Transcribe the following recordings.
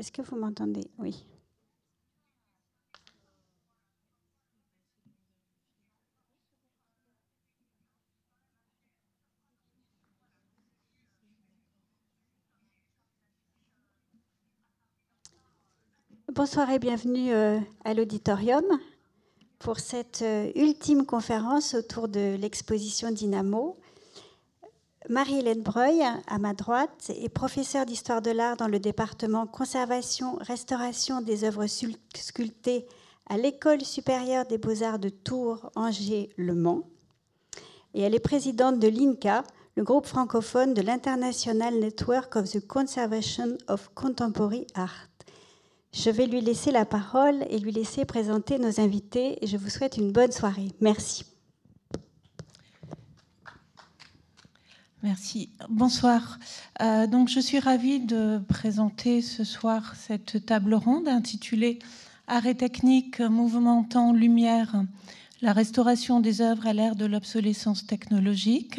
Est-ce que vous m'entendez? Oui. Bonsoir et bienvenue euh, à l'auditorium pour cette euh, ultime conférence autour de l'exposition Dynamo. Marie-Hélène Breuil, à ma droite, est professeure d'histoire de l'art dans le département conservation, restauration des œuvres sculptées à l'École supérieure des beaux-arts de Tours, Angers, Le Mans. Et elle est présidente de l'INCA, le groupe francophone de l'International Network of the Conservation of Contemporary Art. Je vais lui laisser la parole et lui laisser présenter nos invités. Et je vous souhaite une bonne soirée. Merci. Merci. Bonsoir. Euh, donc, je suis ravie de présenter ce soir cette table ronde intitulée Arrêt technique, mouvement, temps, lumière, la restauration des œuvres à l'ère de l'obsolescence technologique,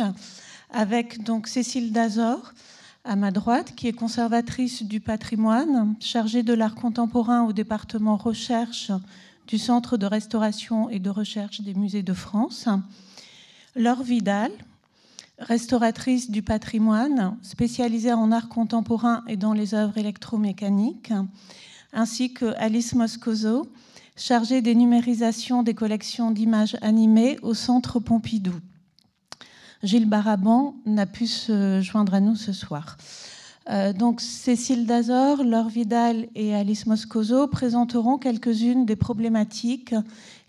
avec donc Cécile Dazor, à ma droite, qui est conservatrice du patrimoine, chargée de l'art contemporain au département recherche du Centre de restauration et de recherche des musées de France. Laure Vidal, restauratrice du patrimoine, spécialisée en art contemporain et dans les œuvres électromécaniques, ainsi que Alice Moscoso, chargée des numérisations des collections d'images animées au Centre Pompidou. Gilles Baraban n'a pu se joindre à nous ce soir. Euh, donc Cécile Dazor, Laure Vidal et Alice Moscoso présenteront quelques-unes des problématiques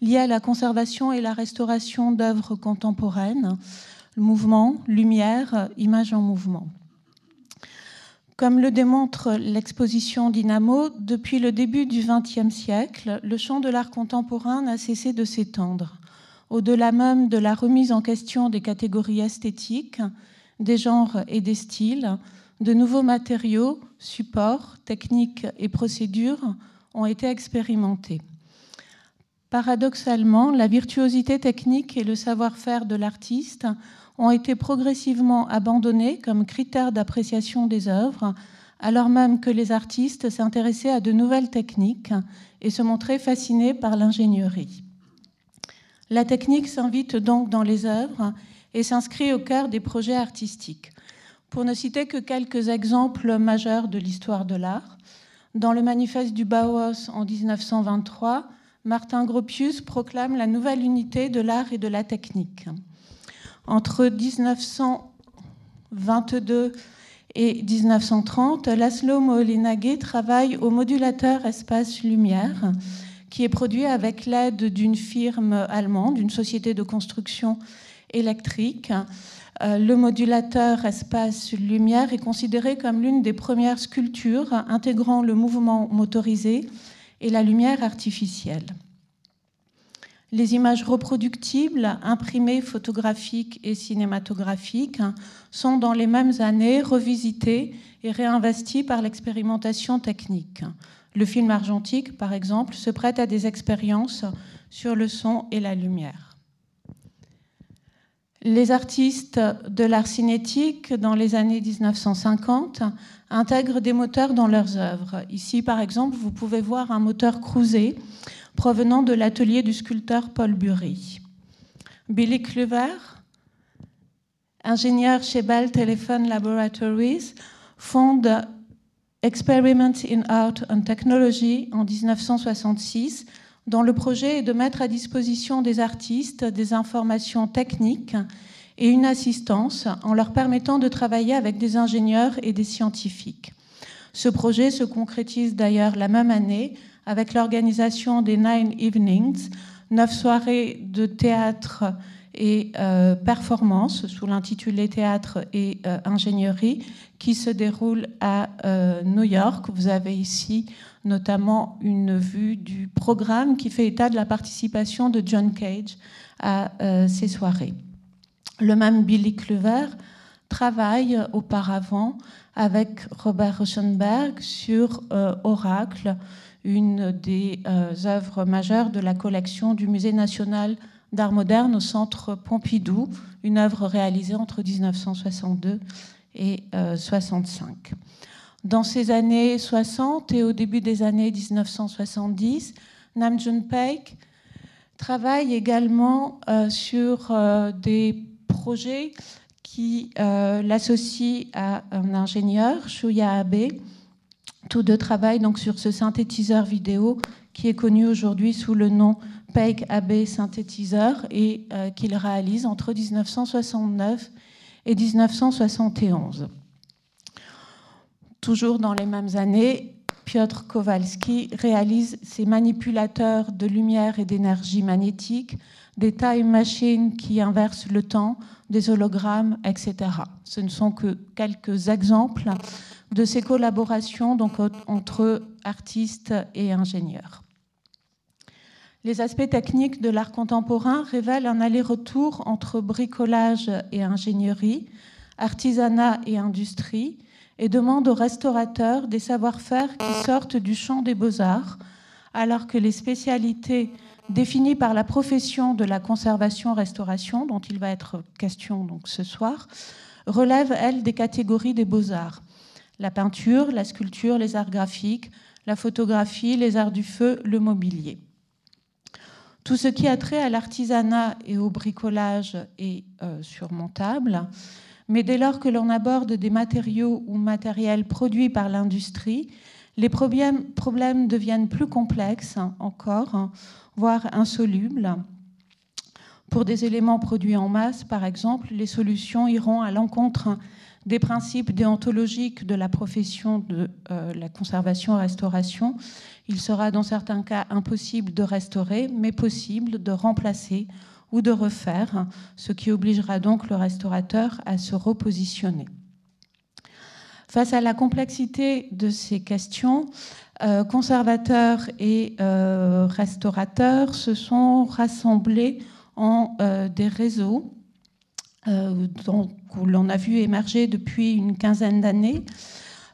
liées à la conservation et la restauration d'œuvres contemporaines, mouvement, lumière, image en mouvement. Comme le démontre l'exposition Dynamo, depuis le début du XXe siècle, le champ de l'art contemporain n'a cessé de s'étendre au-delà même de la remise en question des catégories esthétiques, des genres et des styles, de nouveaux matériaux, supports, techniques et procédures ont été expérimentés. Paradoxalement, la virtuosité technique et le savoir-faire de l'artiste ont été progressivement abandonnés comme critères d'appréciation des œuvres, alors même que les artistes s'intéressaient à de nouvelles techniques et se montraient fascinés par l'ingénierie. La technique s'invite donc dans les œuvres et s'inscrit au cœur des projets artistiques. Pour ne citer que quelques exemples majeurs de l'histoire de l'art, dans le manifeste du Bauhaus en 1923, Martin Gropius proclame la nouvelle unité de l'art et de la technique. Entre 1922 et 1930, Laszlo Moholy-Nagy travaille au modulateur espace-lumière qui est produit avec l'aide d'une firme allemande, d'une société de construction électrique. Euh, le modulateur espace-lumière est considéré comme l'une des premières sculptures intégrant le mouvement motorisé et la lumière artificielle. Les images reproductibles, imprimées, photographiques et cinématographiques, sont dans les mêmes années revisitées et réinvesties par l'expérimentation technique. Le film argentique, par exemple, se prête à des expériences sur le son et la lumière. Les artistes de l'art cinétique, dans les années 1950, intègrent des moteurs dans leurs œuvres. Ici, par exemple, vous pouvez voir un moteur cruisé provenant de l'atelier du sculpteur Paul Bury. Billy Kluver, ingénieur chez Bell Telephone Laboratories, fonde Experiments in Art and Technology en 1966, dont le projet est de mettre à disposition des artistes des informations techniques et une assistance en leur permettant de travailler avec des ingénieurs et des scientifiques. Ce projet se concrétise d'ailleurs la même année avec l'organisation des Nine Evenings, neuf soirées de théâtre et euh, performance sous l'intitulé Théâtre et euh, ingénierie qui se déroule à euh, New York. Vous avez ici notamment une vue du programme qui fait état de la participation de John Cage à ces soirées. Le même Billy Kluver travaille auparavant avec Robert Rauschenberg sur Oracle, une des œuvres majeures de la collection du Musée national d'art moderne au centre Pompidou, une œuvre réalisée entre 1962 et 1965. Dans ces années 60 et au début des années 1970, Nam June Paik travaille également euh, sur euh, des projets qui euh, l'associent à un ingénieur, Shuya Abe. Tous deux travaillent donc sur ce synthétiseur vidéo qui est connu aujourd'hui sous le nom Paik AB synthétiseur et qu'il réalise entre 1969 et 1971. Toujours dans les mêmes années, Piotr Kowalski réalise ces manipulateurs de lumière et d'énergie magnétique, des time machines qui inversent le temps, des hologrammes, etc. Ce ne sont que quelques exemples de ces collaborations entre artistes et ingénieurs. Les aspects techniques de l'art contemporain révèlent un aller-retour entre bricolage et ingénierie, artisanat et industrie, et demande aux restaurateurs des savoir-faire qui sortent du champ des beaux-arts, alors que les spécialités définies par la profession de la conservation-restauration, dont il va être question ce soir, relèvent, elles, des catégories des beaux-arts. La peinture, la sculpture, les arts graphiques, la photographie, les arts du feu, le mobilier. Tout ce qui a trait à l'artisanat et au bricolage est euh, surmontable. Mais dès lors que l'on aborde des matériaux ou matériels produits par l'industrie, les problèmes, deviennent plus complexes encore, voire insolubles. Pour des éléments produits en masse, par exemple, les solutions iront à l'encontre des principes déontologiques de la profession de euh, la conservation-restauration. Il sera dans certains cas impossible de restaurer, mais possible de remplacer ou de refaire, ce qui obligera donc le restaurateur à se repositionner. Face à la complexité de ces questions, euh, conservateurs et euh, restaurateurs se sont rassemblés en euh, des réseaux dont l'on a vu émerger depuis une quinzaine d'années.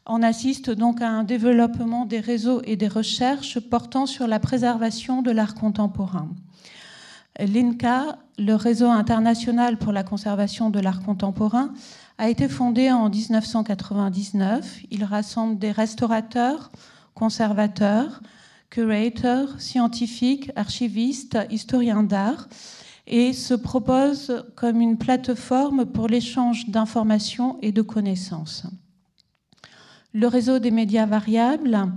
On assiste donc à un développement des réseaux et des recherches portant sur la préservation de l'art contemporain. L'INCA, le réseau international pour la conservation de l'art contemporain, a été fondé en 1999. Il rassemble des restaurateurs, conservateurs, curators, scientifiques, archivistes, historiens d'art et se propose comme une plateforme pour l'échange d'informations et de connaissances. Le réseau des médias variables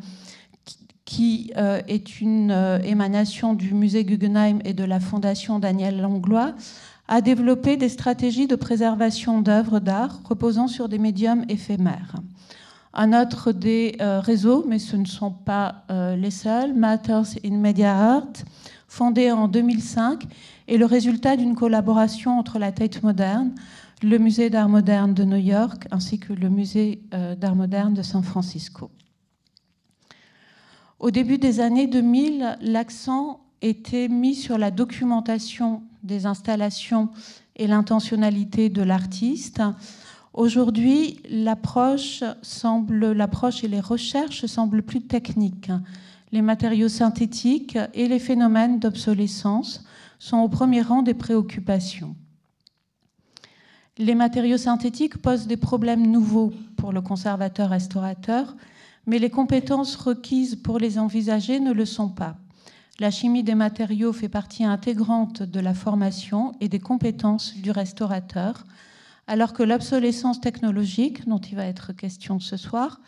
qui euh, est une euh, émanation du musée Guggenheim et de la fondation Daniel Langlois, a développé des stratégies de préservation d'œuvres d'art reposant sur des médiums éphémères. Un autre des euh, réseaux, mais ce ne sont pas les seuls, Matters in Media Art, fondé en 2005, est le résultat d'une collaboration entre la Tate Moderne, le musée d'art moderne de New York ainsi que le musée d'art moderne de San Francisco. Au début des années 2000, l'accent était mis sur la documentation des installations et l'intentionnalité de l'artiste. Aujourd'hui, l'approche semble, l'approche et les recherches semblent plus techniques. Les matériaux synthétiques et les phénomènes d'obsolescence sont au premier rang des préoccupations. Les matériaux synthétiques posent des problèmes nouveaux pour le conservateur-restaurateur mais les compétences requises pour les envisager ne le sont pas. La chimie des matériaux fait partie intégrante de la formation et des compétences du restaurateur, alors que l'obsolescence technologique, dont il va être question ce soir,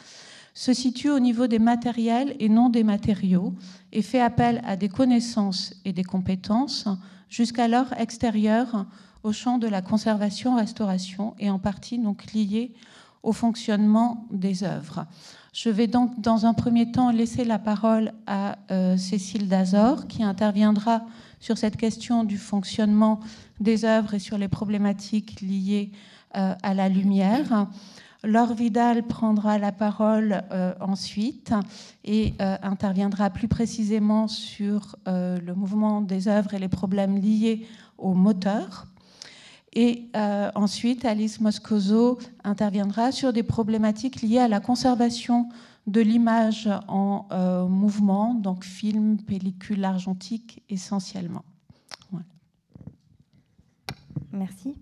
se situe au niveau des matériels et non des matériaux et fait appel à des connaissances et des compétences jusqu'alors extérieures au champ de la conservation-restauration et en partie donc liées au fonctionnement des œuvres. Je vais donc dans un premier temps laisser la parole à euh, Cécile Dazor qui interviendra sur cette question du fonctionnement des œuvres et sur les problématiques liées euh, à la lumière. Laure Vidal prendra la parole euh, ensuite et interviendra plus précisément sur le mouvement des œuvres et les problèmes liés au moteur. Et euh, ensuite, Alice Moscoso interviendra sur des problématiques liées à la conservation de l'image en euh, mouvement, donc film, pellicule argentique essentiellement. Merci.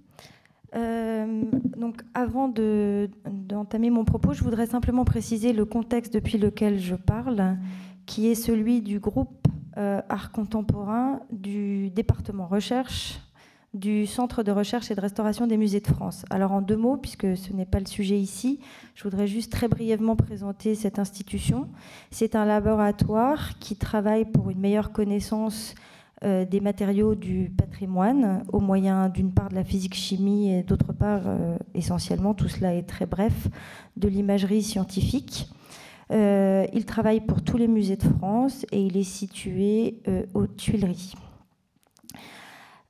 donc, avant d'entamer mon propos, je voudrais simplement préciser le contexte depuis lequel je parle, qui est celui du groupe art contemporain du département recherche du Centre de recherche et de restauration des musées de France. Alors en deux mots, puisque ce n'est pas le sujet ici, je voudrais juste très brièvement présenter cette institution. C'est un laboratoire qui travaille pour une meilleure connaissance euh, des matériaux du patrimoine au moyen d'une part de la physique-chimie et d'autre part, euh, essentiellement, tout cela est très bref, de l'imagerie scientifique. Euh, il travaille pour tous les musées de France et il est situé aux Tuileries.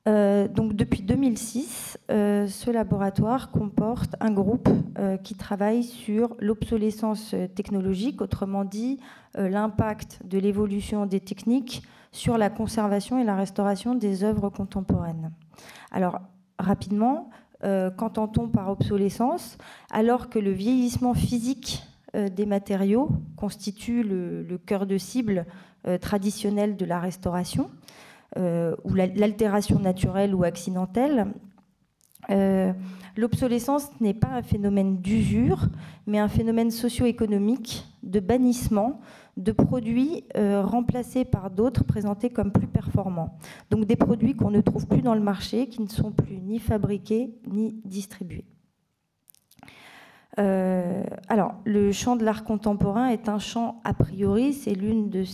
Euh, donc depuis 2006, euh, ce laboratoire comporte un groupe euh, qui travaille sur l'obsolescence technologique, autrement dit l'impact de l'évolution des techniques sur la conservation et la restauration des œuvres contemporaines. Alors rapidement, qu'entend-on par obsolescence? Alors que le vieillissement physique des matériaux constitue le, cœur de cible traditionnel de la restauration, ou l'altération naturelle ou accidentelle, euh, l'obsolescence n'est pas un phénomène d'usure, mais un phénomène socio-économique de bannissement de produits euh, remplacés par d'autres présentés comme plus performants. Donc des produits qu'on ne trouve plus dans le marché, qui ne sont plus ni fabriqués ni distribués. Alors, le champ de l'art contemporain est un champ a priori, c'est l'une de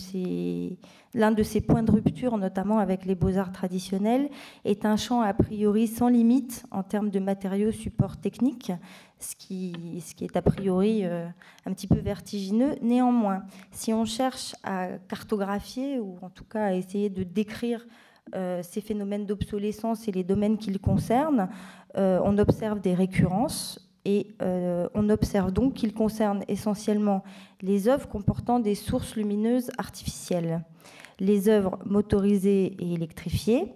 L'un de ces points de rupture, notamment avec les beaux-arts traditionnels, est un champ a priori sans limite en termes de matériaux support techniques, ce qui, ce qui est a priori euh, un petit peu vertigineux. Néanmoins, si on cherche à cartographier, ou en tout cas à essayer de décrire euh, ces phénomènes d'obsolescence et les domaines qu'ils concernent, euh, on observe des récurrences et on observe donc qu'ils concernent essentiellement les œuvres comportant des sources lumineuses artificielles les œuvres motorisées et électrifiées,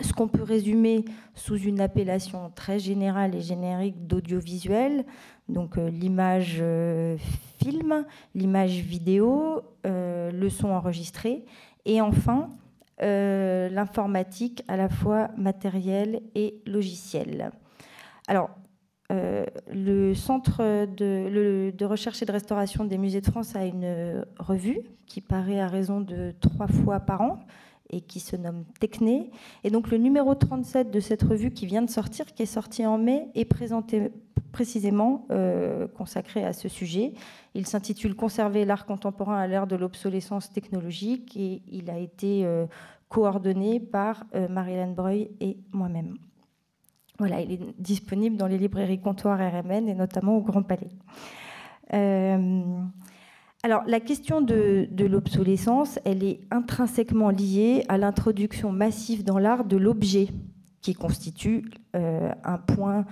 ce qu'on peut résumer sous une appellation très générale et générique d'audiovisuel, donc euh, l'image euh, film, l'image vidéo, euh, le son enregistré, et enfin l'informatique à la fois matérielle et logicielle. Alors, euh, le Centre de, recherche et de restauration des musées de France a une revue qui paraît à raison de trois fois par an et qui se nomme Techné. Et donc le numéro 37 de cette revue qui vient de sortir, qui est sorti en mai, est présenté précisément euh, consacré à ce sujet. Il s'intitule Conserver l'art contemporain à l'ère de l'obsolescence technologique et il a été euh, coordonné par Marie-Hélène Breuil et moi-même. Voilà, il est disponible dans les librairies comptoirs RMN et notamment au Grand Palais. Euh, alors, la question de, l'obsolescence, elle est intrinsèquement liée à l'introduction massive dans l'art de l'objet, qui constitue euh, un point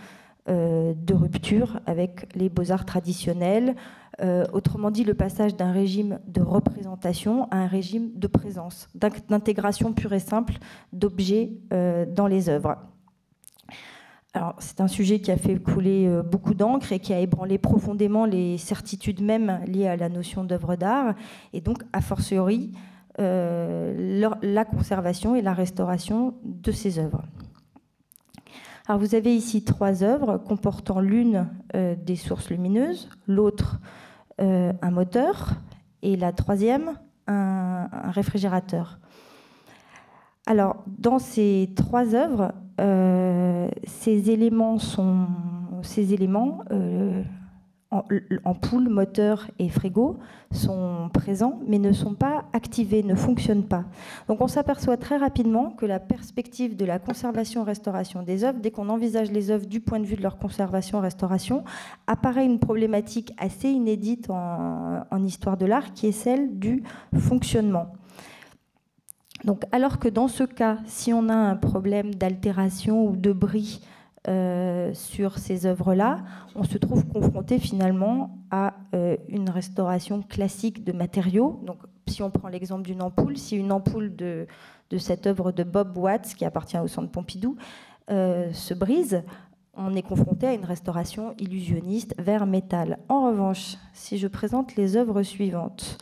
euh, de rupture avec les beaux-arts traditionnels. autrement dit, le passage d'un régime de représentation à un régime de présence, d'intégration pure et simple d'objets dans les œuvres c'est un sujet qui a fait couler euh, beaucoup d'encre et qui a ébranlé profondément les certitudes même liées à la notion d'œuvre d'art, et donc, a fortiori, euh, la conservation et la restauration de ces œuvres. Vous avez ici trois œuvres comportant l'une euh, des sources lumineuses, l'autre un moteur, et la troisième un réfrigérateur. Alors, dans ces trois œuvres, ces éléments sont ces éléments euh, ampoules, moteur et frigo sont présents mais ne sont pas activés, ne fonctionnent pas. Donc on s'aperçoit très rapidement que la perspective de la conservation-restauration des œuvres, dès qu'on envisage les œuvres du point de vue de leur conservation-restauration, apparaît une problématique assez inédite en histoire de l'art qui est celle du fonctionnement. Donc, alors que dans ce cas, si on a un problème d'altération ou de bris euh, sur ces œuvres-là, on se trouve confronté finalement à euh, une restauration classique de matériaux. Donc, si on prend l'exemple d'une ampoule, si une ampoule de, cette œuvre de Bob Watts, qui appartient au Centre Pompidou, euh, se brise, on est confronté à une restauration illusionniste vers métal. En revanche, si je présente les œuvres suivantes,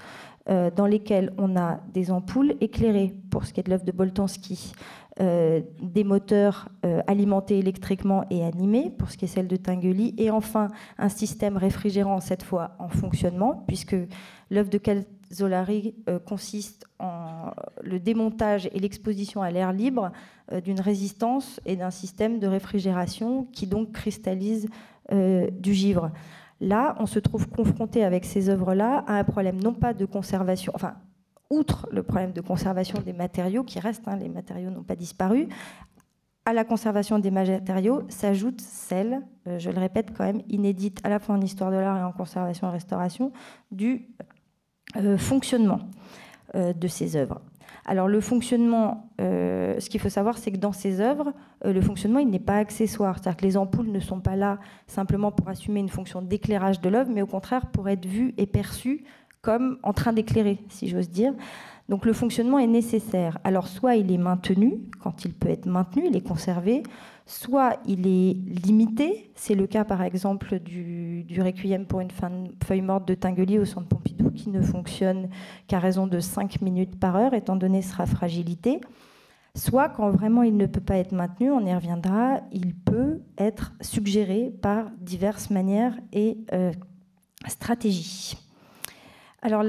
dans lesquels on a des ampoules éclairées pour ce qui est de l'œuvre de Boltanski, des moteurs alimentés électriquement et animés pour ce qui est celle de Tinguely, et enfin un système réfrigérant cette fois en fonctionnement, puisque l'œuvre de Calzolari consiste en le démontage et l'exposition à l'air libre d'une résistance et d'un système de réfrigération qui donc cristallise du givre. Là, on se trouve confronté avec ces œuvres-là à un problème non pas de conservation, enfin, outre le problème de conservation des matériaux qui restent, hein, les matériaux n'ont pas disparu, à la conservation des matériaux s'ajoute celle, euh, je le répète quand même, inédite à la fois en histoire de l'art et en conservation et restauration, du euh, fonctionnement euh, de ces œuvres. Alors le fonctionnement, euh, ce qu'il faut savoir, c'est que dans ces œuvres, euh, le fonctionnement, il n'est pas accessoire. C'est-à-dire que les ampoules ne sont pas là simplement pour assumer une fonction d'éclairage de l'œuvre, mais au contraire pour être vues et perçues comme en train d'éclairer, si j'ose dire. Donc le fonctionnement est nécessaire. Alors soit il est maintenu, quand il peut être maintenu, il est conservé, soit il est limité. C'est le cas par exemple du, du Requiem pour une feuille morte de Tinguely au centre Pompidou qui ne fonctionne qu'à raison de 5 minutes par heure étant donné sa fragilité. Soit quand vraiment il ne peut pas être maintenu, on y reviendra, il peut être suggéré par diverses manières et euh, stratégies. Alors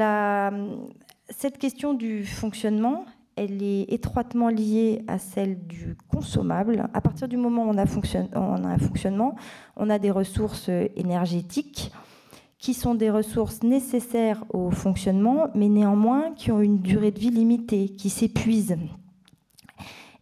cette question du fonctionnement, elle est étroitement liée à celle du consommable. À partir du moment où on a, un fonctionnement, on a des ressources énergétiques qui sont des ressources nécessaires au fonctionnement, mais néanmoins qui ont une durée de vie limitée, qui s'épuisent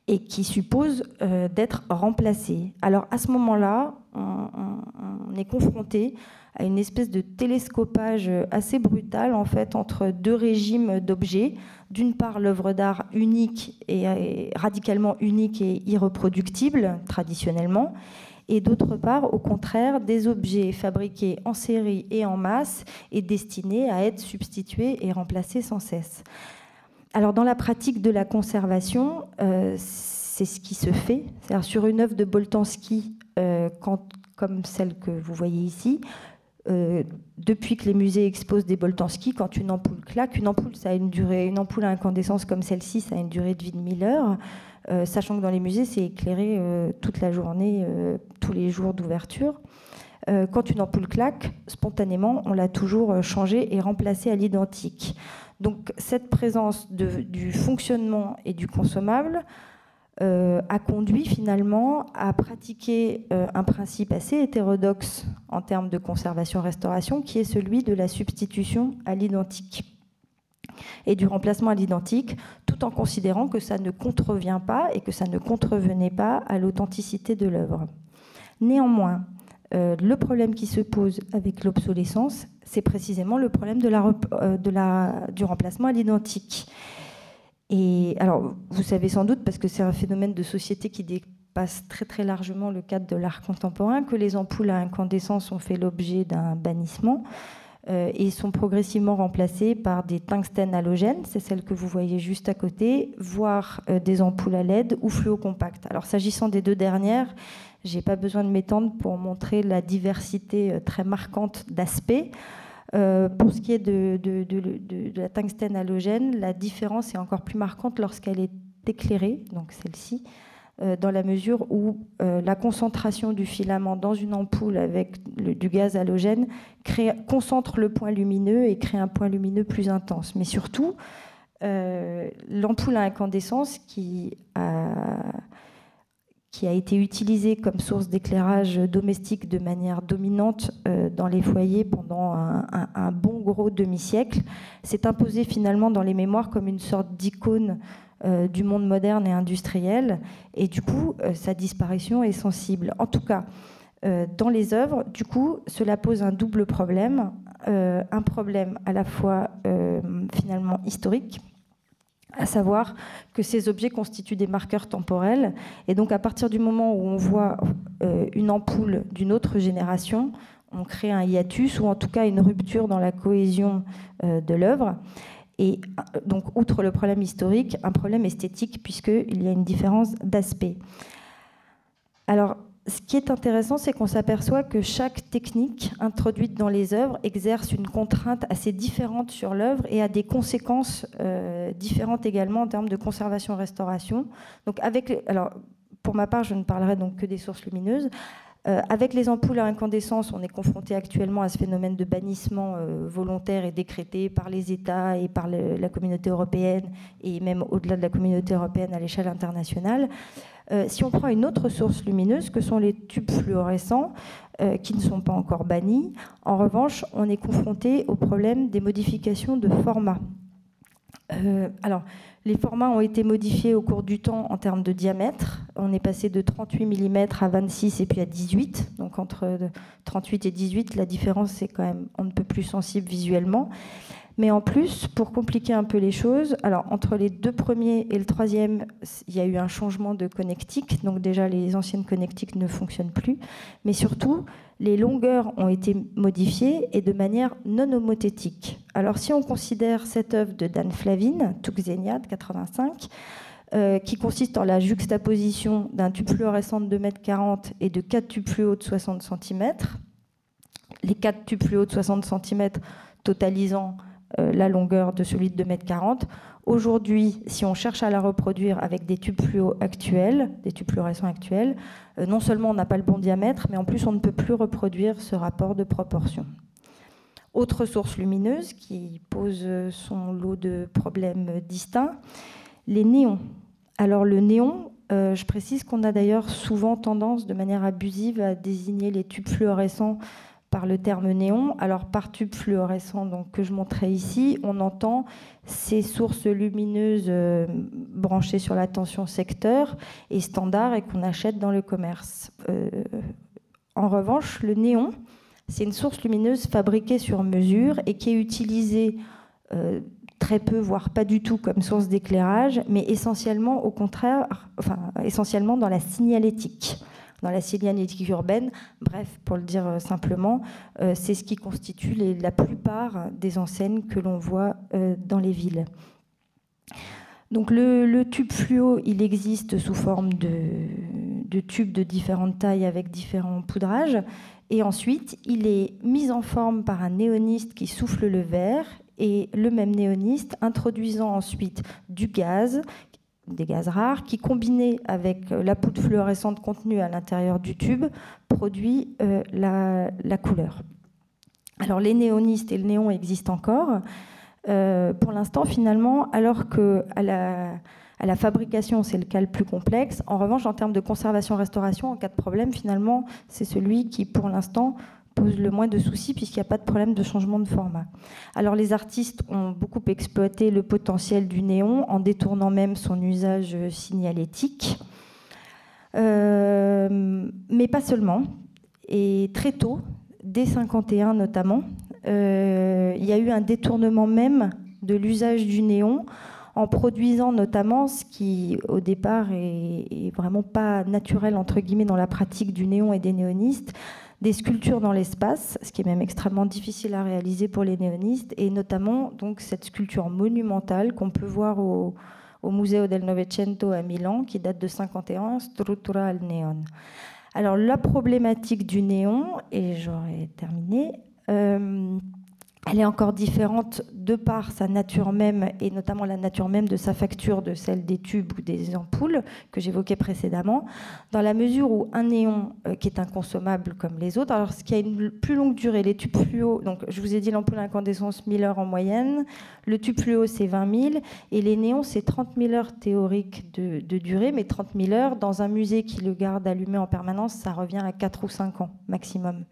et qui supposent euh, d'être remplacées. Alors à ce moment-là, on, est confronté à une espèce de télescopage assez brutal en fait entre deux régimes d'objets. D'une part, l'œuvre d'art unique et radicalement unique et irreproductible traditionnellement, et d'autre part, au contraire, des objets fabriqués en série et en masse et destinés à être substitués et remplacés sans cesse. Alors, dans la pratique de la conservation, euh, c'est ce qui se fait. Sur une œuvre de Boltanski, euh, comme celle que vous voyez ici, euh, depuis que les musées exposent des Boltanski, quand une ampoule claque, une ampoule, ça a une durée, une ampoule à incandescence comme celle-ci, ça a une durée de vie de 1000 heures, euh, sachant que dans les musées, c'est éclairé euh, toute la journée, tous les jours d'ouverture. quand une ampoule claque, spontanément, on l'a toujours changée et remplacée à l'identique. Donc cette présence du fonctionnement et du consommable euh, a conduit finalement à pratiquer euh, un principe assez hétérodoxe en termes de conservation-restauration, qui est celui de la substitution à l'identique et du remplacement à l'identique, tout en considérant que ça ne contrevient pas et que ça ne contrevenait pas à l'authenticité de l'œuvre. Néanmoins, euh, le problème qui se pose avec l'obsolescence, c'est précisément le problème du remplacement à l'identique. Et alors, vous savez sans doute, parce que c'est un phénomène de société qui dépasse très très largement le cadre de l'art contemporain, que les ampoules à incandescence ont fait l'objet d'un bannissement euh, et sont progressivement remplacées par des tungstènes halogènes, c'est celle que vous voyez juste à côté, voire euh, des ampoules à LED ou fluocompactes. Alors, s'agissant des deux dernières, j'ai pas besoin de m'étendre pour montrer la diversité euh, très marquante d'aspects. Euh, pour ce qui est de, la tungstène halogène, la différence est encore plus marquante lorsqu'elle est éclairée, donc celle-ci, euh, dans la mesure où euh, la concentration du filament dans une ampoule avec du gaz halogène concentre le point lumineux et crée un point lumineux plus intense. Mais surtout, l'ampoule à incandescence qui a qui a été utilisé comme source d'éclairage domestique de manière dominante euh, dans les foyers pendant un, bon gros demi-siècle, s'est imposé finalement dans les mémoires comme une sorte d'icône euh, du monde moderne et industriel, et du coup, euh, sa disparition est sensible. En tout cas, dans les œuvres, du coup, cela pose un double problème, un problème à la fois finalement historique, à savoir que ces objets constituent des marqueurs temporels. Et donc à partir du moment où on voit euh, une ampoule d'une autre génération, on crée un hiatus ou en tout cas une rupture dans la cohésion euh, de l'œuvre. Et euh, donc, outre le problème historique, un problème esthétique, puisqu'il y a une différence d'aspect. Alors, ce qui est intéressant, c'est qu'on s'aperçoit que chaque technique introduite dans les œuvres exerce une contrainte assez différente sur l'œuvre et a des conséquences euh, différentes également en termes de conservation-restauration. Donc, avec, alors, pour ma part, je ne parlerai donc que des sources lumineuses. Euh, avec les ampoules à incandescence, on est confronté actuellement à ce phénomène de bannissement euh, volontaire et décrété par les États et par la communauté européenne et même au-delà de la communauté européenne à l'échelle internationale. Euh, si on prend une autre source lumineuse, que sont les tubes fluorescents, qui ne sont pas encore bannis, en revanche, on est confronté au problème des modifications de format. alors, les formats ont été modifiés au cours du temps en termes de diamètre. On est passé de 38 mm à 26 et puis à 18. Donc entre 38 et 18, la différence est quand même on ne peut plus sensible visuellement. Mais en plus, pour compliquer un peu les choses, alors entre les deux premiers et le troisième, il y a eu un changement de connectique. Donc déjà, les anciennes connectiques ne fonctionnent plus. Mais surtout, les longueurs ont été modifiées et de manière non homothétique. Alors si on considère cette œuvre de Dan Flavin, Tuxenia de 85, euh, qui consiste en la juxtaposition d'un tube fluorescent de 2,40 m et de quatre tubes fluo de 60 cm, les quatre tubes fluo de 60 cm totalisant la longueur de celui de 2,40 m. Aujourd'hui, si on cherche à la reproduire avec des tubes actuels, des tubes fluorescents actuels, euh, non seulement on n'a pas le bon diamètre, mais en plus on ne peut plus reproduire ce rapport de proportion. Autre source lumineuse qui pose son lot de problèmes distincts, les néons. Alors le néon, euh, je précise qu'on a d'ailleurs souvent tendance de manière abusive à désigner les tubes fluorescents par le terme néon. Alors par tube fluorescent donc, que je montrais ici, on entend ces sources lumineuses euh, branchées sur la tension secteur et standard et qu'on achète dans le commerce. Euh, en revanche, le néon, c'est une source lumineuse fabriquée sur mesure et qui est utilisée euh, très peu, voire pas du tout comme source d'éclairage, mais essentiellement au contraire, enfin essentiellement dans la signalétique dans la signalétique urbaine. Bref, pour le dire euh, simplement, euh, c'est ce qui constitue la plupart des enseignes que l'on voit euh, dans les villes. Donc le, tube fluo, il existe sous forme de, de tubes de différentes tailles avec différents poudrages. Et ensuite, il est mis en forme par un néoniste qui souffle le verre et le même néoniste introduisant ensuite du gaz des gaz rares, qui combinés avec euh, la poudre fluorescente contenue à l'intérieur du tube, produit euh, la, couleur. Alors les néonistes et le néon existent encore. Euh, pour l'instant, finalement, alors que à la, à la fabrication, c'est le cas le plus complexe. En revanche, en termes de conservation-restauration, en cas de problème, finalement, c'est celui qui, pour l'instant, pose le moins de soucis puisqu'il n'y a pas de problème de changement de format. Alors les artistes ont beaucoup exploité le potentiel du néon en détournant même son usage signalétique, euh, mais pas seulement. Et très tôt, dès 51 notamment, euh, il y a eu un détournement même de l'usage du néon en produisant notamment ce qui au départ est, est vraiment pas naturel entre guillemets dans la pratique du néon et des néonistes, des sculptures dans l'espace, ce qui est même extrêmement difficile à réaliser pour les néonistes, et notamment donc cette sculpture monumentale qu'on peut voir au, Museo del Novecento à Milan, qui date de 51, Struttura al Neon. Alors la problématique du néon, et j'aurais terminé, euh, elle est encore différente de par sa nature même et notamment la nature même de sa facture de celle des tubes ou des ampoules que j'évoquais précédemment, dans la mesure où un néon euh, qui est inconsommable comme les autres, alors ce qui a une plus longue durée, les tubes fluo, donc je vous ai dit l'ampoule incandescence 1000 heures en moyenne, le tube fluo c'est 20 000 et les néons c'est 30 000 heures théoriques de, de durée, mais 30 000 heures dans un musée qui le garde allumé en permanence, ça revient à 4 ou 5 ans maximum.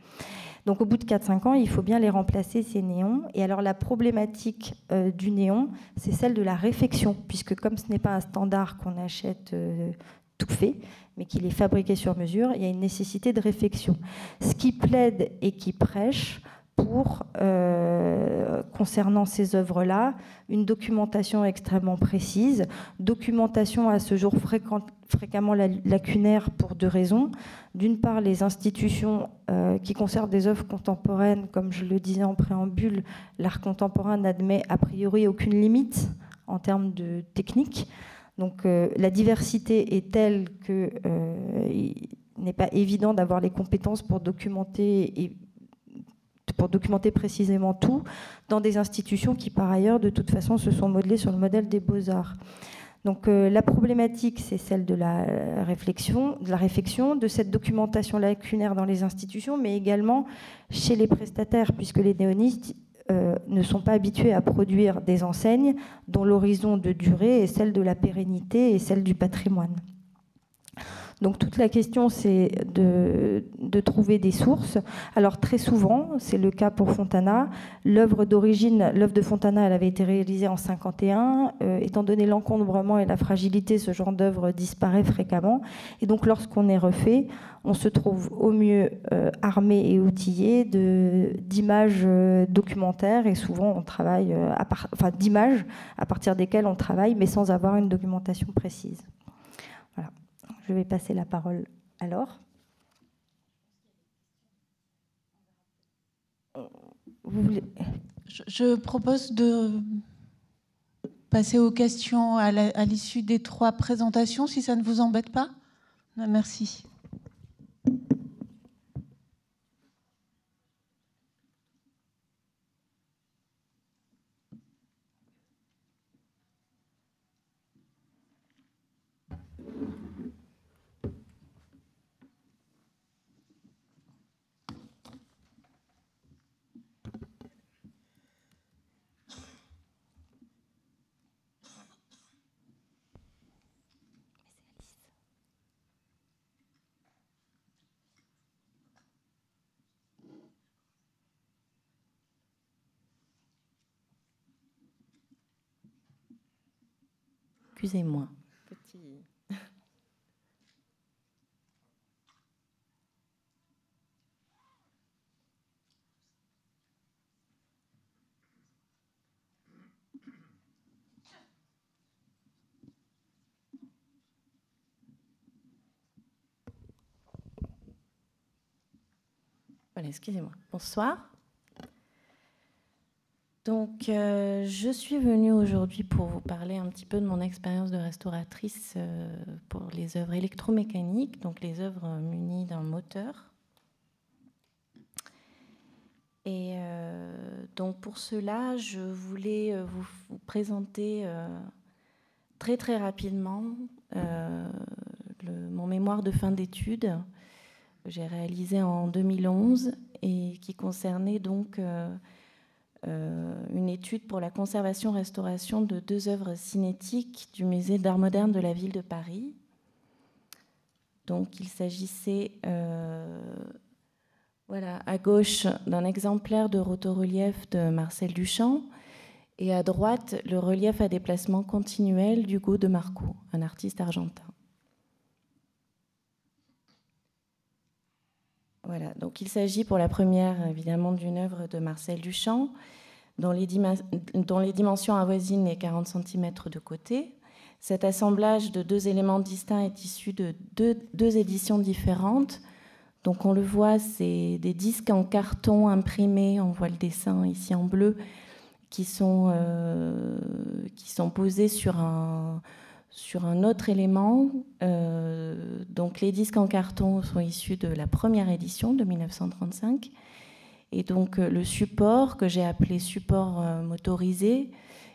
Donc au bout de 4-5 ans, il faut bien les remplacer, ces néons. Et alors la problématique euh, du néon, c'est celle de la réfection, puisque comme ce n'est pas un standard qu'on achète euh, tout fait, mais qu'il est fabriqué sur mesure, il y a une nécessité de réfection. Ce qui plaide et qui prêche pour, euh, concernant ces œuvres-là, une documentation extrêmement précise, documentation à ce jour fréquemment lacunaire pour deux raisons. D'une part, les institutions euh, qui conservent des œuvres contemporaines, comme je le disais en préambule, l'art contemporain n'admet a priori aucune limite en termes de technique. Donc euh, la diversité est telle que n'est pas évident d'avoir les compétences pour documenter et pour documenter précisément tout dans des institutions qui, par ailleurs, de toute façon, se sont modelées sur le modèle des beaux-arts. Donc euh, la problématique, c'est celle de la réflexion, de la réflexion, de cette documentation lacunaire dans les institutions, mais également chez les prestataires, puisque les néonistes euh, ne sont pas habitués à produire des enseignes dont l'horizon de durée est celle de la pérennité et celle du patrimoine. Donc toute la question, c'est de, trouver des sources. Alors très souvent, c'est le cas pour Fontana, l'œuvre d'origine, l'œuvre de Fontana, elle avait été réalisée en 51. Euh, étant donné l'encombrement et la fragilité, ce genre d'œuvre disparaît fréquemment. Et donc lorsqu'on est refait, on se trouve au mieux euh, armé et outillé d'images euh, documentaires et souvent on travaille, d'images à partir desquelles on travaille, mais sans avoir une documentation précise. Je vais passer la parole alors. je, propose de passer aux questions à l'issue des trois présentations, si ça ne vous embête pas. Merci. Excusez-moi. Voilà, excusez-moi. Bonsoir. Donc, euh, je suis venue aujourd'hui pour vous parler un petit peu de mon expérience de restauratrice euh, pour les œuvres électromécaniques, donc les œuvres munies d'un moteur. Et euh, donc, pour cela, je voulais vous, présenter très très rapidement mon mémoire de fin d'études que j'ai réalisé en 2011 et qui concernait donc euh, une étude pour la conservation-restauration de deux œuvres cinétiques du musée d'art moderne de la ville de Paris. Donc il s'agissait euh, voilà, à gauche d'un exemplaire de rotorelief de Marcel Duchamp et à droite le relief à déplacement continuel d'Hugo de Marco, un artiste argentin. Voilà, donc il s'agit pour la première évidemment d'une œuvre de Marcel Duchamp dont les, dimensions avoisinent les 40 cm de côté. Cet assemblage de deux éléments distincts est issu de deux, éditions différentes. Donc on le voit, c'est des disques en carton imprimés, on voit le dessin ici en bleu, qui sont, euh, qui sont posés sur un, sur un autre élément. Euh, donc les disques en carton sont issus de la première édition de 1935. Et donc euh, le support que j'ai appelé support euh, motorisé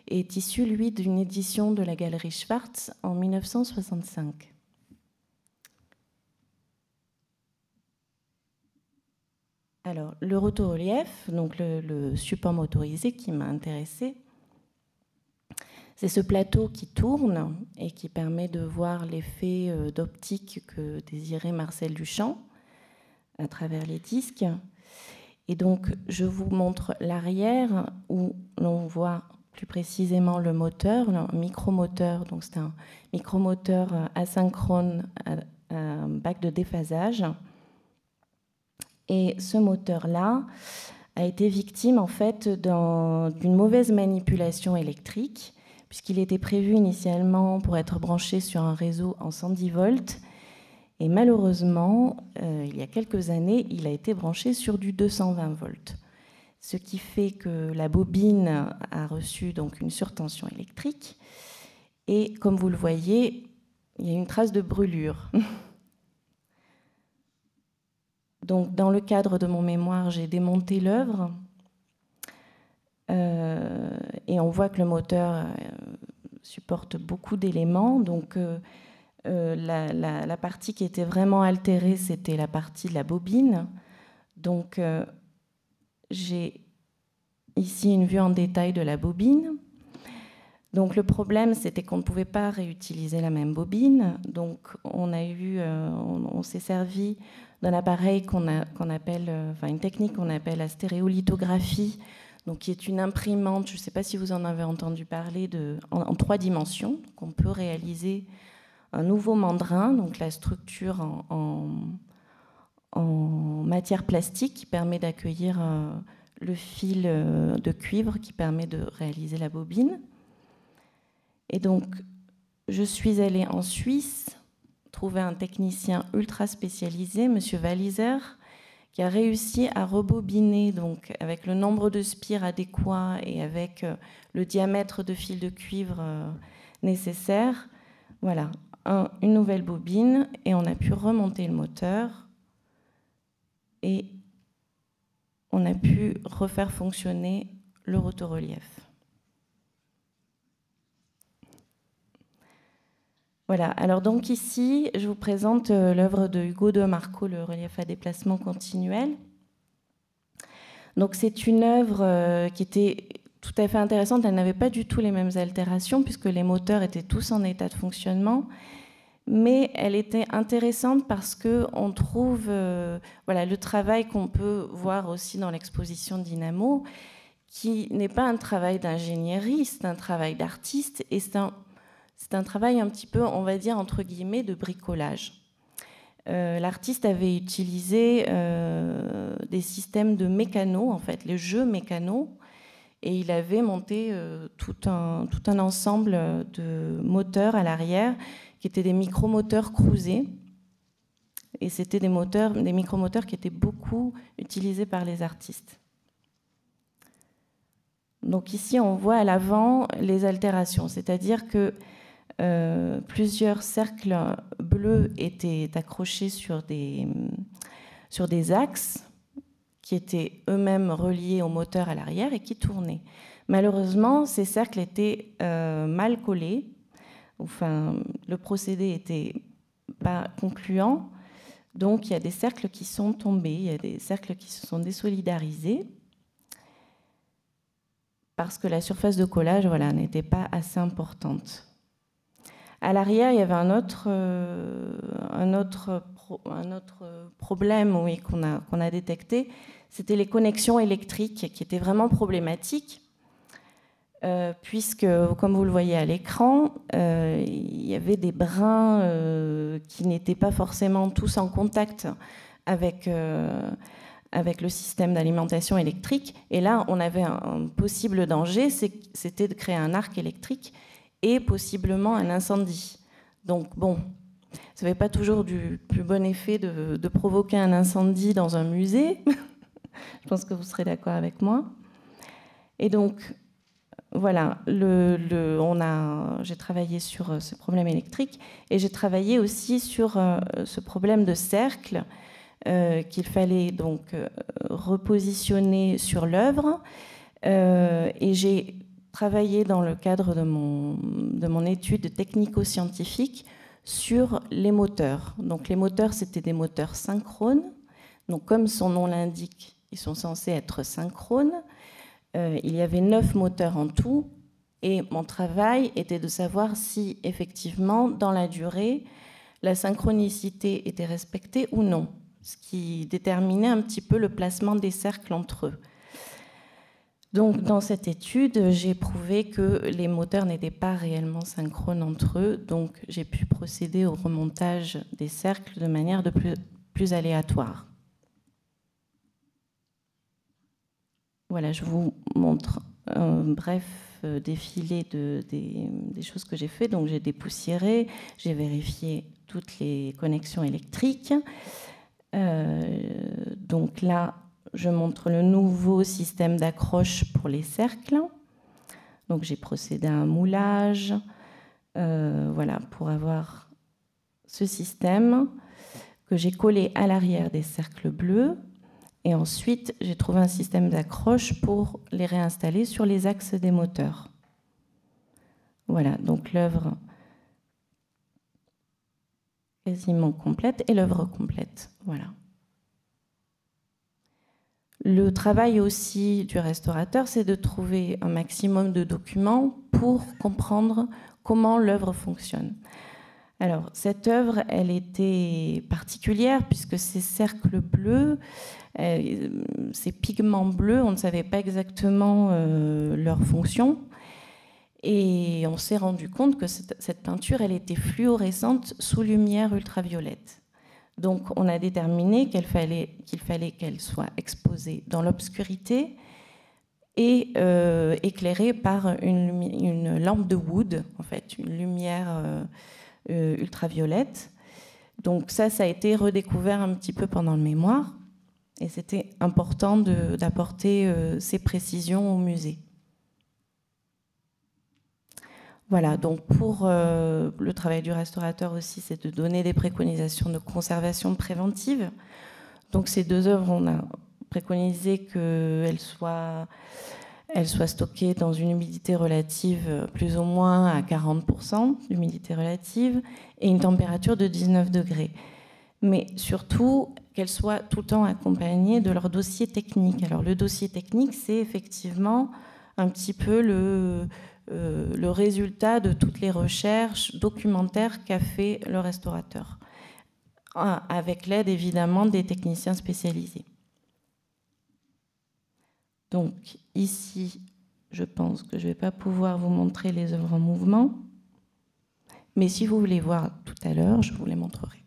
est issu, lui, d'une édition de la galerie Schwartz en 1965. Alors, le rotorelief, donc le, le support motorisé qui m'a intéressé, c'est ce plateau qui tourne et qui permet de voir l'effet euh, d'optique que désirait Marcel Duchamp à travers les disques. Et donc, je vous montre l'arrière où l'on voit plus précisément le moteur, le micromoteur. Donc, c'est un micromoteur asynchrone à, à bac de déphasage. Et ce moteur-là a été victime en fait d'une mauvaise manipulation électrique puisqu'il était prévu initialement pour être branché sur un réseau en 110 volts. Et malheureusement, euh, il y a quelques années, il a été branché sur du 220 volts. Ce qui fait que la bobine a reçu donc une surtension électrique. Et comme vous le voyez, il y a une trace de brûlure. donc, dans le cadre de mon mémoire, j'ai démonté l'œuvre. et on voit que le moteur supporte beaucoup d'éléments. Donc, la, la, partie qui était vraiment altérée, c'était la partie de la bobine. Donc, j'ai ici une vue en détail de la bobine. Donc le problème, c'était qu'on ne pouvait pas réutiliser la même bobine. Donc on a eu, euh, on, s'est servi d'un appareil qu'on appelle, euh, enfin une technique qu'on appelle la stéréolithographie, donc qui est une imprimante. Je ne sais pas si vous en avez entendu parler de, en, trois dimensions. qu'on peut réaliser un nouveau mandrin, donc la structure en, matière plastique qui permet d'accueillir euh, le fil de cuivre qui permet de réaliser la bobine. Et donc, je suis allée en Suisse trouver un technicien ultra spécialisé, M. Walliser, qui a réussi à rebobiner donc avec le nombre de spires adéquat et avec euh, le diamètre de fil de cuivre euh, nécessaire. Voilà, une nouvelle bobine et on a pu remonter le moteur et on a pu refaire fonctionner le rotorelief. Voilà, alors donc ici, je vous présente euh, l'œuvre de Hugo de Marco, le relief à déplacement continuel. Donc c'est une œuvre euh, qui était tout à fait intéressante, elle n'avait pas du tout les mêmes altérations puisque les moteurs étaient tous en état de fonctionnement, mais elle était intéressante parce que on trouve euh, voilà le travail qu'on peut voir aussi dans l'exposition Dynamo, qui n'est pas un travail d'ingénierie, c'est un travail d'artiste et c'est un c'est un travail un petit peu, on va dire, entre guillemets, de bricolage. Euh, l'artiste avait utilisé euh, des systèmes de mécano, en fait, les jeux mécano, et il avait monté euh, tout, un, tout un ensemble de moteurs à l'arrière qui étaient des micromoteurs cruisés. Et c'était des moteurs, des micromoteurs qui étaient beaucoup utilisés par les artistes. Donc ici, on voit à l'avant les altérations, c'est-à-dire que euh, plusieurs cercles bleus étaient accrochés sur des, sur des axes qui étaient eux-mêmes reliés au moteur à l'arrière et qui tournaient. Malheureusement, ces cercles étaient euh, mal collés, enfin, le procédé était pas concluant, donc il y a des cercles qui sont tombés, il y a des cercles qui se sont désolidarisés parce que la surface de collage voilà, n'était pas assez importante. À l'arrière, il y avait un autre, euh, problème qu'on a, détecté, c'était les connexions électriques qui étaient vraiment problématiques. Euh, puisque, comme vous le voyez à l'écran, euh, il y avait des brins qui n'étaient pas forcément tous en contact avec le système d'alimentation électrique. Et là, on avait un possible danger, c'était de créer un arc électrique et possiblement un incendie. Donc bon, ça n'avait pas toujours du plus bon effet de, provoquer un incendie dans un musée. Je pense que vous serez d'accord avec moi. Et donc, voilà, j'ai travaillé sur euh, ce problème électrique et j'ai travaillé aussi sur euh, ce problème de cercle euh, qu'il fallait donc repositionner sur l'œuvre. et j'ai travaillé dans le cadre de mon, de mon étude technico-scientifique sur les moteurs. Donc les moteurs, c'était des moteurs synchrones. Donc comme son nom l'indique, ils sont censés être synchrones. Euh, il y avait neuf moteurs en tout. Et mon travail était de savoir si effectivement, dans la durée, la synchronicité était respectée ou non, ce qui déterminait un petit peu le placement des cercles entre eux. Donc, dans cette étude, j'ai prouvé que les moteurs n'étaient pas réellement synchrones entre eux, donc j'ai pu procéder au remontage des cercles de manière de plus, aléatoire. Voilà, je vous montre un bref euh, défilé de, des, choses que j'ai fait. Donc, j'ai dépoussiéré, j'ai vérifié toutes les connexions électriques. Euh, donc là, je montre le nouveau système d'accroche pour les cercles. Donc j'ai procédé à un moulage, euh, voilà, pour avoir ce système que j'ai collé à l'arrière des cercles bleus. Et ensuite, j'ai trouvé un système d'accroche pour les réinstaller sur les axes des moteurs. Voilà, donc l'œuvre quasiment complète et l'œuvre complète. Voilà. Le travail aussi du restaurateur, c'est de trouver un maximum de documents pour comprendre comment l'œuvre fonctionne. Alors, cette œuvre, elle était particulière puisque ces cercles bleus, euh, ces pigments bleus, on ne savait pas exactement euh, leur fonction. Et on s'est rendu compte que cette, peinture, elle était fluorescente sous lumière ultraviolette. Donc on a déterminé qu'il fallait qu'elle soit exposée dans l'obscurité et euh, éclairée par une, lampe de Wood, en fait, une lumière euh, euh, ultraviolette. Donc ça, ça a été redécouvert un petit peu pendant le mémoire, et c'était important d'apporter ces précisions au musée. Voilà, donc pour euh, le travail du restaurateur aussi, c'est de donner des préconisations de conservation préventive. Donc ces deux œuvres, on a préconisé qu'elles soient, elles soient stockées dans une humidité relative plus ou moins à 40% d'humidité relative et une température de 19 degrés. Mais surtout, qu'elles soient tout le temps accompagnées de leur dossier technique. Alors le dossier technique, c'est effectivement un petit peu le, euh, le résultat de toutes les recherches documentaires qu'a fait le restaurateur, ah, avec l'aide évidemment des techniciens spécialisés. Donc ici, je pense que je ne vais pas pouvoir vous montrer les œuvres en mouvement, mais si vous voulez voir tout à l'heure, je vous les montrerai.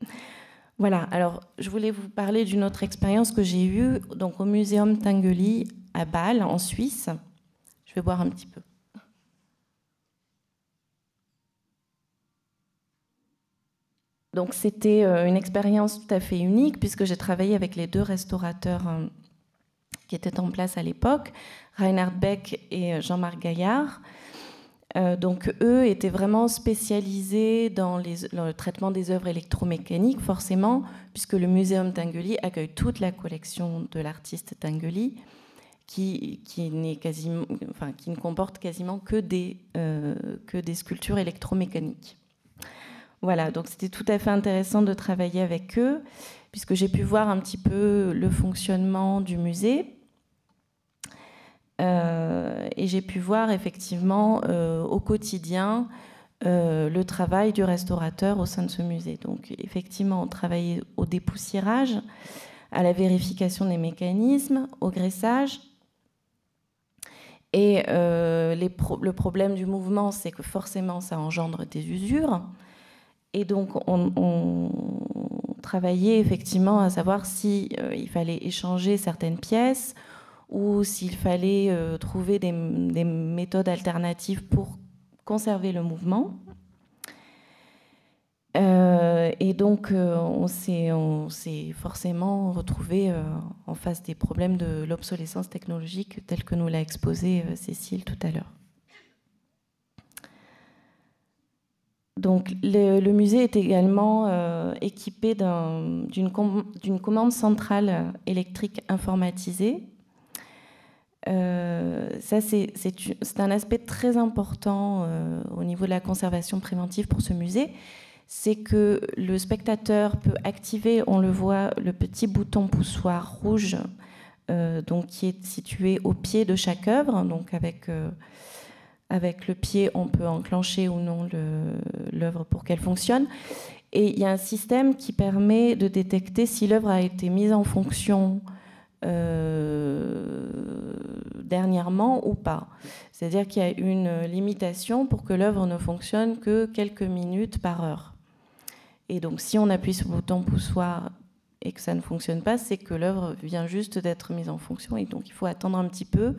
Voilà, alors je voulais vous parler d'une autre expérience que j'ai eue donc, au Muséum Tinguely à Bâle, en Suisse. Je vais boire un petit peu. Donc c'était euh, une expérience tout à fait unique puisque j'ai travaillé avec les deux restaurateurs euh, qui étaient en place à l'époque, Reinhard Beck et euh, Jean-Marc Gaillard. donc eux étaient vraiment spécialisés dans, le traitement des œuvres électromécaniques, forcément, puisque le Muséum Tinguely accueille toute la collection de l'artiste Tinguely qui, ne comporte quasiment que des, euh, que des sculptures électromécaniques. Voilà, donc c'était tout à fait intéressant de travailler avec eux, puisque j'ai pu voir un petit peu le fonctionnement du musée. Euh, et j'ai pu voir effectivement euh, au quotidien le travail du restaurateur au sein de ce musée. Donc effectivement, on travaillait au dépoussiérage, à la vérification des mécanismes, au graissage, et euh, le problème du mouvement, c'est que forcément, ça engendre des usures. Et donc, on, travaillait effectivement à savoir s'il euh, fallait échanger certaines pièces ou s'il fallait euh, trouver des, méthodes alternatives pour conserver le mouvement. Euh, et donc, euh, on s'est forcément retrouvé euh, en face des problèmes de l'obsolescence technologique tel que nous l'a exposé Cécile tout à l'heure. Donc, le, musée est également équipé d'une commande centrale électrique informatisée. ça, c'est un aspect très important au niveau de la conservation préventive pour ce musée c'est que le spectateur peut activer, on le voit, le petit bouton poussoir rouge euh, donc, qui est situé au pied de chaque œuvre. Donc avec, euh, avec le pied, on peut enclencher ou non l'œuvre pour qu'elle fonctionne. Et il y a un système qui permet de détecter si l'œuvre a été mise en fonction euh, dernièrement ou pas. C'est-à-dire qu'il y a une limitation pour que l'œuvre ne fonctionne que quelques minutes par heure. Et donc, si on appuie sur le bouton poussoir et que ça ne fonctionne pas, c'est que l'œuvre vient juste d'être mise en fonction. Et donc, il faut attendre un petit peu,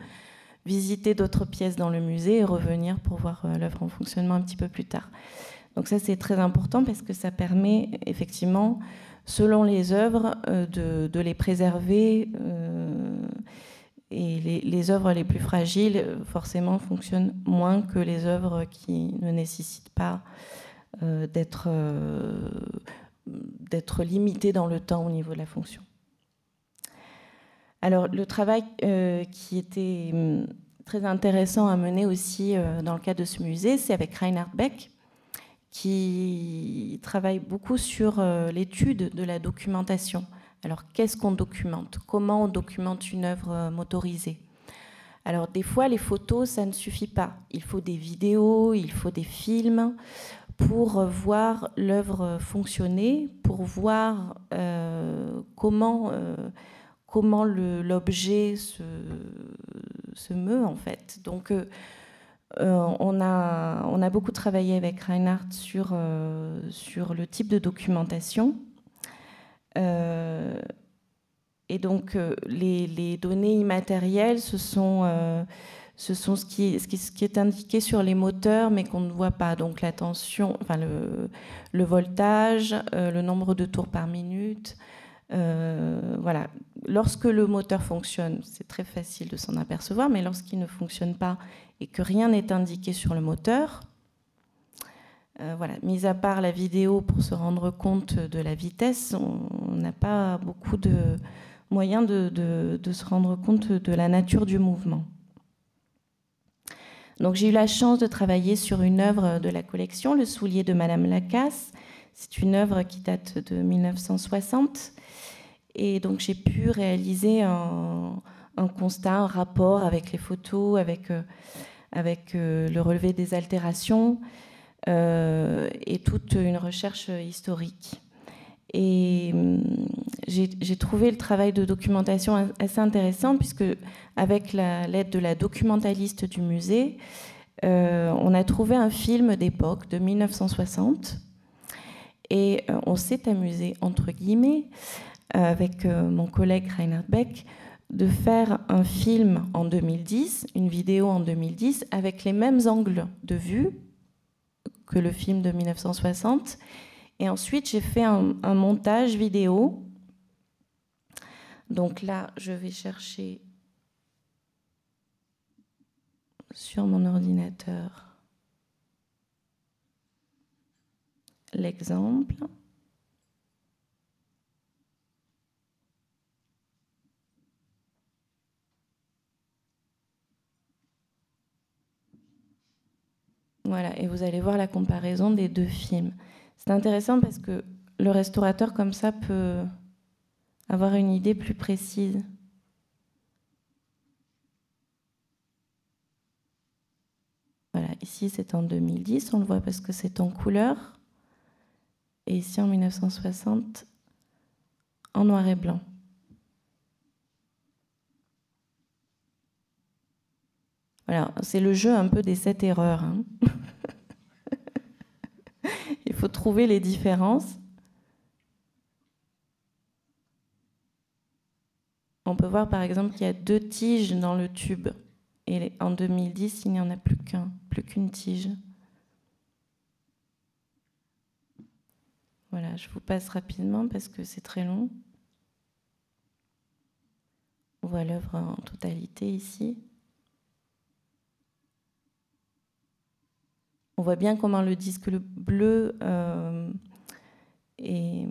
visiter d'autres pièces dans le musée et revenir pour voir euh, l'œuvre en fonctionnement un petit peu plus tard. Donc, ça, c'est très important parce que ça permet effectivement, selon les œuvres, euh, de, les préserver. Euh, et les, œuvres les plus fragiles, forcément, fonctionnent moins que les œuvres qui ne nécessitent pas d'être euh, d'être limité dans le temps au niveau de la fonction. Alors le travail qui était hum, très intéressant à mener aussi dans le cadre de ce musée, c'est avec Reinhard Beck, qui travaille beaucoup sur l'étude de la documentation. Alors qu'est-ce qu'on documente? Comment on documente une œuvre motorisée? Alors des fois, les photos, ça ne suffit pas. Il faut des vidéos, il faut des films pour voir l'œuvre fonctionner, pour voir euh, comment, euh, comment l'objet se, meut en fait. Donc euh, on, a, on a beaucoup travaillé avec Reinhardt sur, sur le type de documentation. Et donc, euh, les, données immatérielles, ce sont, euh, ce, sont ce, qui, est indiqué sur les moteurs, mais qu'on ne voit pas. Donc, la tension, enfin, le, voltage, euh, le nombre de tours par minute. voilà. Lorsque le moteur fonctionne, c'est très facile de s'en apercevoir, mais lorsqu'il ne fonctionne pas et que rien n'est indiqué sur le moteur, voilà, mis à part la vidéo pour se rendre compte de la vitesse, on n'a pas beaucoup de, moyen de, se rendre compte de la nature du mouvement. Donc j'ai eu la chance de travailler sur une œuvre de la collection, Le soulier de Madame Lacasse. C'est une œuvre qui date de 1960. Et donc j'ai pu réaliser un, constat, un rapport avec les photos, avec, euh, avec euh, le relevé des altérations euh, et toute une recherche historique. Et hum, j'ai trouvé le travail de documentation assez intéressant puisque avec l'aide de la documentaliste du musée, euh, on a trouvé un film d'époque de 1960 et euh, on s'est amusé entre guillemets avec euh, mon collègue Reinhard Beck de faire un film en 2010, une vidéo en 2010 avec les mêmes angles de vue que le film de 1960 et ensuite, j'ai fait un, montage vidéo. Donc là, je vais chercher sur mon ordinateur l'exemple. Voilà, et vous allez voir la comparaison des deux films. C'est intéressant parce que le restaurateur comme ça peut avoir une idée plus précise. Voilà, ici c'est en 2010, on le voit parce que c'est en couleur. Et ici en 1960, en noir et blanc. Voilà, c'est le jeu un peu des sept erreurs. Hein. Trouver les différences. On peut voir par exemple qu'il y a deux tiges dans le tube. Et en 2010, il n'y en a plus qu'un, plus qu'une tige. Voilà, je vous passe rapidement parce que c'est très long. On voit l'œuvre en totalité ici. On voit bien comment le disque bleu euh, est,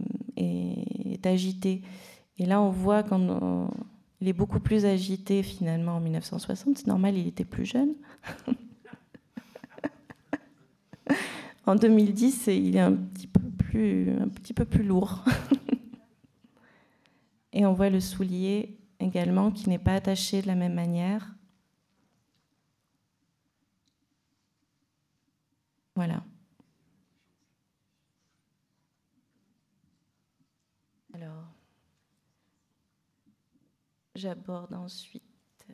agité. Et là, on voit qu'il est beaucoup plus agité finalement en 1960. C'est normal, il était plus jeune. en 2010, il est un petit peu plus lourd. Et on voit le soulier également qui n'est pas attaché de la même manière. Alors, j'aborde ensuite. Euh,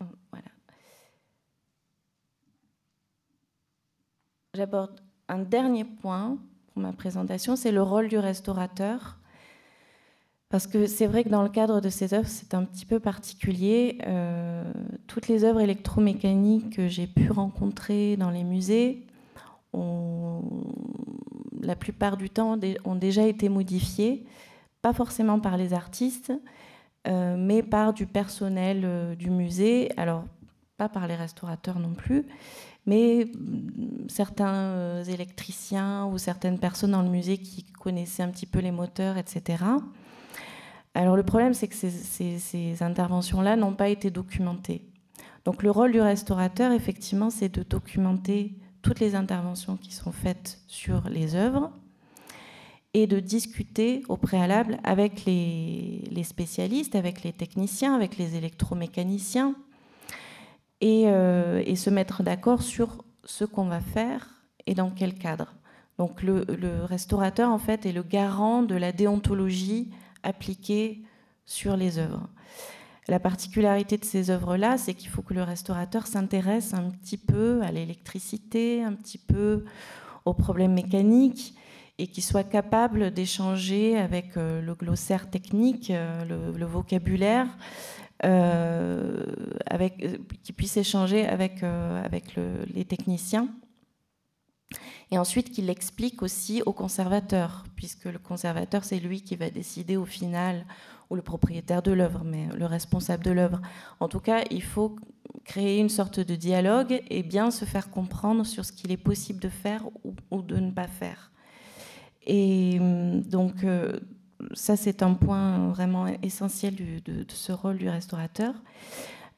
oh, voilà. J'aborde un dernier point pour ma présentation, c'est le rôle du restaurateur parce que c'est vrai que dans le cadre de ces œuvres, c'est un petit peu particulier. Euh, toutes les œuvres électromécaniques que j'ai pu rencontrer dans les musées, ont, la plupart du temps, ont déjà été modifiées, pas forcément par les artistes, euh, mais par du personnel euh, du musée. Alors, pas par les restaurateurs non plus, mais mm, certains électriciens ou certaines personnes dans le musée qui connaissaient un petit peu les moteurs, etc. Alors le problème, c'est que ces, interventions-là n'ont pas été documentées. Donc le rôle du restaurateur, effectivement, c'est de documenter toutes les interventions qui sont faites sur les œuvres et de discuter au préalable avec les, spécialistes, avec les techniciens, avec les électromécaniciens, et, euh, et se mettre d'accord sur ce qu'on va faire et dans quel cadre. Donc le, restaurateur, en fait, est le garant de la déontologie appliquée sur les œuvres. La particularité de ces œuvres-là, c'est qu'il faut que le restaurateur s'intéresse un petit peu à l'électricité, un petit peu aux problèmes mécaniques, et qu'il soit capable d'échanger avec euh, le glossaire technique, euh, le, vocabulaire, avec, qu'il puisse échanger avec, avec les techniciens et ensuite qu'il l'explique aussi au conservateur, puisque le conservateur, c'est lui qui va décider au final, ou le propriétaire de l'œuvre, mais le responsable de l'œuvre. En tout cas, il faut créer une sorte de dialogue et bien se faire comprendre sur ce qu'il est possible de faire ou, de ne pas faire. Et hum, donc, euh, ça, c'est un point vraiment essentiel de, ce rôle du restaurateur.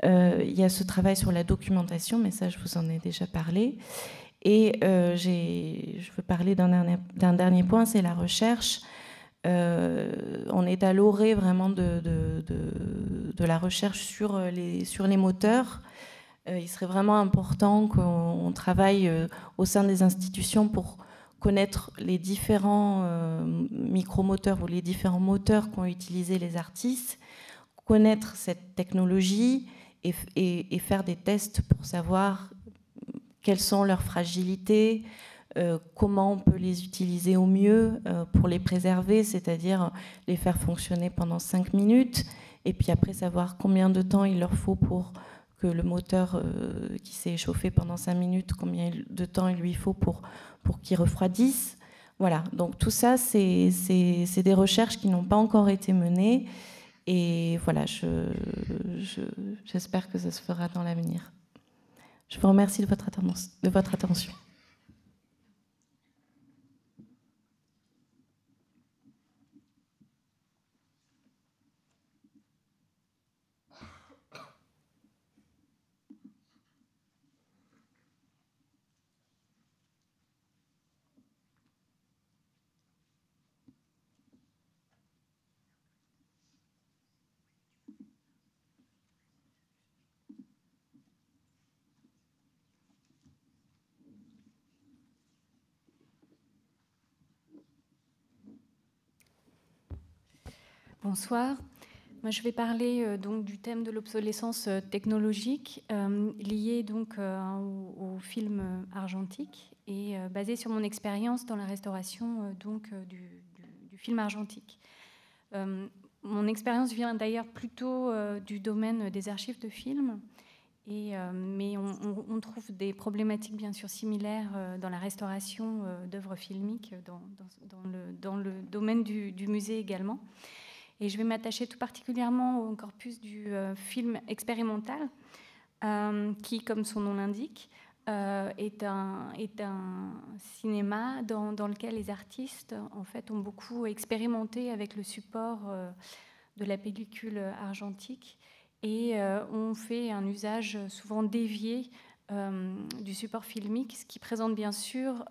Euh, il y a ce travail sur la documentation, mais ça, je vous en ai déjà parlé. Et euh, je veux parler d'un dernier, point, c'est la recherche. Euh, on est à l'orée vraiment de, la recherche sur les, moteurs. Il serait vraiment important qu'on travaille au sein des institutions pour connaître les différents micromoteurs ou les différents moteurs qu'ont utilisé les artistes, connaître cette technologie et, faire des tests pour savoir quelles sont leurs fragilités, euh, comment on peut les utiliser au mieux euh, pour les préserver, c'est-à-dire les faire fonctionner pendant 5 minutes, et puis après savoir combien de temps il leur faut pour que le moteur euh, qui s'est échauffé pendant 5 minutes, combien de temps il lui faut pour, pour qu'il refroidisse. Voilà, donc tout ça, c'est des recherches qui n'ont pas encore été menées, et voilà, j'espère je, que ça se fera dans l'avenir. Je vous remercie de votre attention. Bonsoir. Je vais parler euh, donc du thème de l'obsolescence euh, technologique euh, lié donc au, film argentique et basé sur mon expérience dans la restauration donc du, film argentique. mon expérience vient d'ailleurs plutôt du domaine des archives de films, mais on, trouve des problématiques bien sûr similaires dans la restauration d'œuvres filmiques dans, le, domaine du musée également. Et je vais m'attacher tout particulièrement au corpus du euh, film expérimental, euh, qui, comme son nom l'indique, euh, est, un, cinéma dans, lequel les artistes en fait, ont beaucoup expérimenté avec le support de la pellicule argentique et ont fait un usage souvent dévié du support filmique, ce qui présente bien sûr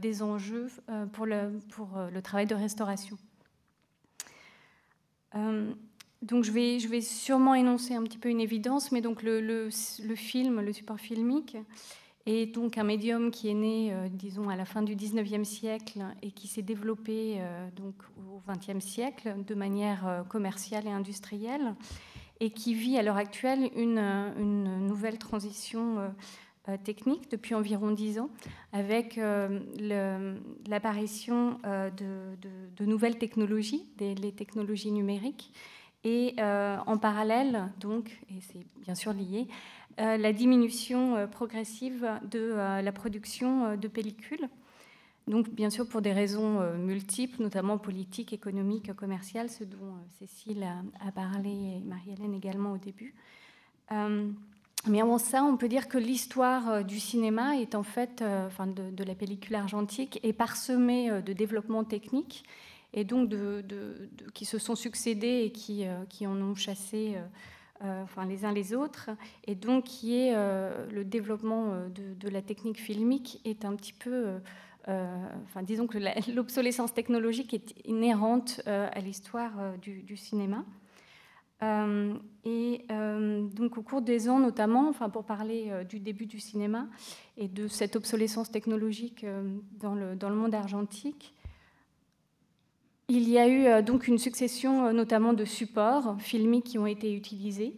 des enjeux pour le travail de restauration. Euh, donc je vais, je vais sûrement énoncer un petit peu une évidence, mais donc le, le, film, le support filmique, est donc un médium qui est né, euh, disons, à la fin du 19e siècle et qui s'est développé euh, donc au 20e siècle de manière commerciale et industrielle et qui vit à l'heure actuelle une, une, nouvelle transition technique depuis environ dix ans, avec euh, l'apparition euh, de, nouvelles technologies, les technologies numériques, et en parallèle, donc, et c'est bien sûr lié, la diminution progressive de la production de pellicules. Donc, bien sûr, pour des raisons multiples, notamment politiques, économiques, commerciales, ce dont Cécile a, parlé et Marie-Hélène également au début. Mais avant ça, on peut dire que l'histoire du cinéma est en fait, enfin de, la pellicule argentique, est parsemée de développements techniques et donc de, qui se sont succédés et qui, qui en ont chassé enfin, les uns les autres, et donc qui est le développement de, la technique filmique est un petit peu euh, enfin, disons que l'obsolescence technologique est inhérente euh, à l'histoire euh, du, cinéma. Et donc au cours des ans, notamment, enfin, pour parler du début du cinéma et de cette obsolescence technologique dans le, dans, le, monde argentique, il y a eu donc une succession notamment de supports filmiques qui ont été utilisés,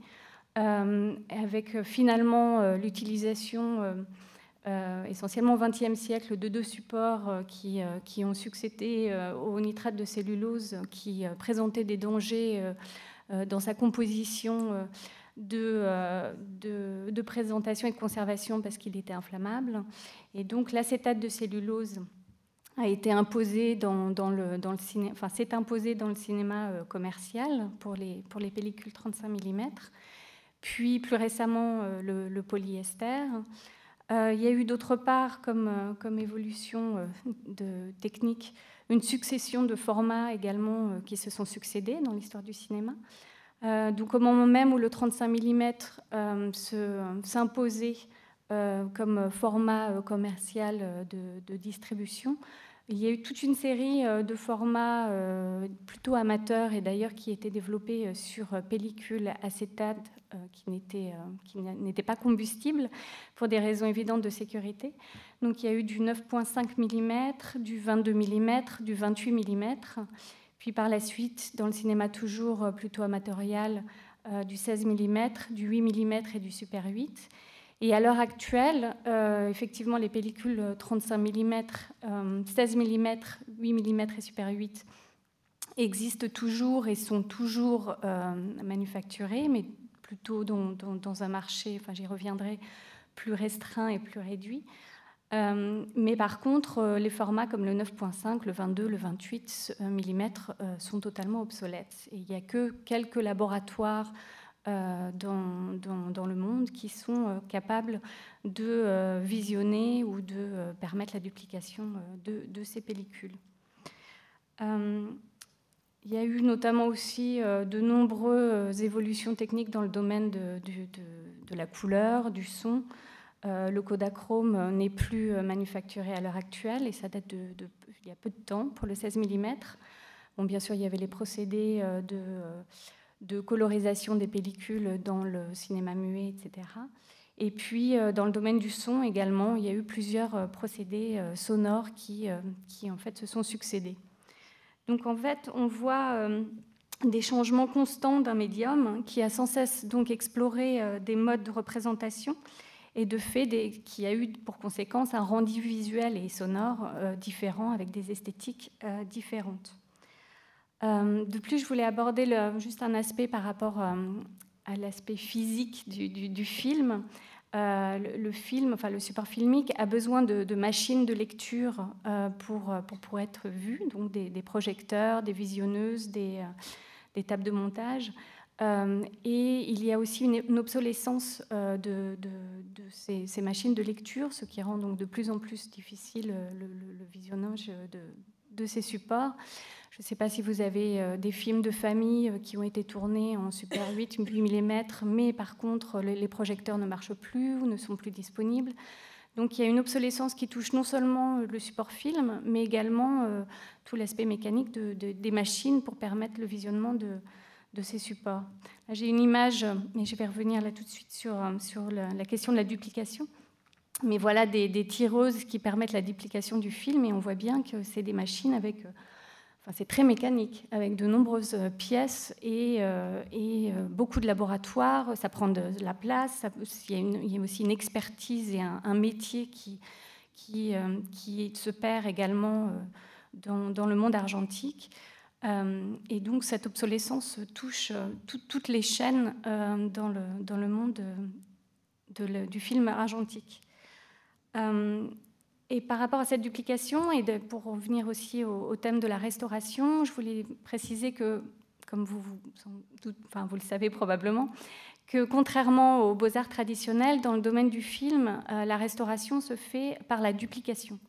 avec finalement l'utilisation euh, essentiellement au XXe siècle, de deux supports euh, qui, euh, qui, ont succédé au nitrate de cellulose, qui présentaient des dangers dans sa composition de, de, présentation et de conservation parce qu'il était inflammable. Et donc l'acétate de cellulose a été imposé dans, le, dans le cinéma, enfin, s'est imposé dans le cinéma commercial pour les, pour les pellicules 35 mm, puis plus récemment le, polyester. Euh, il y a eu d'autre part, comme, euh, comme évolution euh, de technique, une succession de formats également qui se sont succédés dans l'histoire du cinéma. donc au moment même où le 35 mm s'imposait comme format commercial de, de, distribution, il y a eu toute une série de formats plutôt amateurs et d'ailleurs qui étaient développés sur pellicule acétate euh, euh, qui n'était pas combustible pour des raisons évidentes de sécurité. Donc il y a eu du 9,5 mm, du 22 mm, du 28 mm, puis par la suite, dans le cinéma toujours euh, plutôt amatorial, du 16 mm, du 8 mm et du Super 8. Et à l'heure actuelle, effectivement, les pellicules 35 mm, 16 mm, 8 mm et Super 8 existent toujours et sont toujours manufacturées, mais plutôt dans, un marché, enfin j'y reviendrai, plus restreint et plus réduit. Euh, mais par contre, euh, les formats comme le 9.5, le 22, le 28 mm euh, sont totalement obsolètes. Et il n'y a que quelques laboratoires dans, dans, le monde qui sont capables de visionner ou de permettre la duplication de, ces pellicules. Il y a eu notamment aussi euh, de nombreuses évolutions techniques dans le domaine de, la couleur, du son. Euh, le Kodachrome n'est plus euh, manufacturé à l'heure actuelle et ça date il y a peu de temps pour le 16 mm. Bon, bien sûr, il y avait les procédés de, colorisation des pellicules dans le cinéma muet, etc. Et puis, dans le domaine du son également, il y a eu plusieurs procédés sonores qui, qui en fait, se sont succédés. Donc en fait, on voit euh, des changements constants d'un médium qui a sans cesse donc exploré euh, des modes de représentation et de fait qui a eu pour conséquence un rendu visuel et sonore euh, différent avec des esthétiques différentes. De plus, je voulais aborder juste un aspect par rapport à l'aspect physique du, film. Euh, le, film, enfin le support filmique, a besoin de, machines de lecture euh, pour, pour, être vu, donc des, projecteurs, des visionneuses, des, euh, tables de montage. et il y a aussi une, obsolescence de, ces, machines de lecture, ce qui rend donc de plus en plus difficile le, le visionnage de, ces supports. Je ne sais pas si vous avez euh, des films de famille euh, qui ont été tournés en Super 8, 8 mm, mais par contre, les projecteurs ne marchent plus ou ne sont plus disponibles. Donc il y a une obsolescence qui touche non seulement euh, le support film, mais également tout l'aspect mécanique de, des machines pour permettre le visionnement de, de ces supports. J'ai une image, mais je vais revenir là tout de suite sur la, question de la duplication. Mais voilà des, des, tireuses qui permettent la duplication du film, et on voit bien que c'est des machines avec c'est très mécanique, avec de nombreuses euh, pièces et, euh, euh, beaucoup de laboratoires. Ça prend de la place. il, y a aussi une expertise et un, métier qui, qui, qui, se perd également dans, le monde argentique. et donc cette obsolescence touche toutes les chaînes dans, le, dans le monde du film argentique. Et par rapport à cette duplication, et pour revenir aussi au, thème de la restauration, je voulais préciser que, comme vous, le savez probablement, que contrairement aux beaux-arts traditionnels, dans le domaine du film, la restauration se fait par la duplication.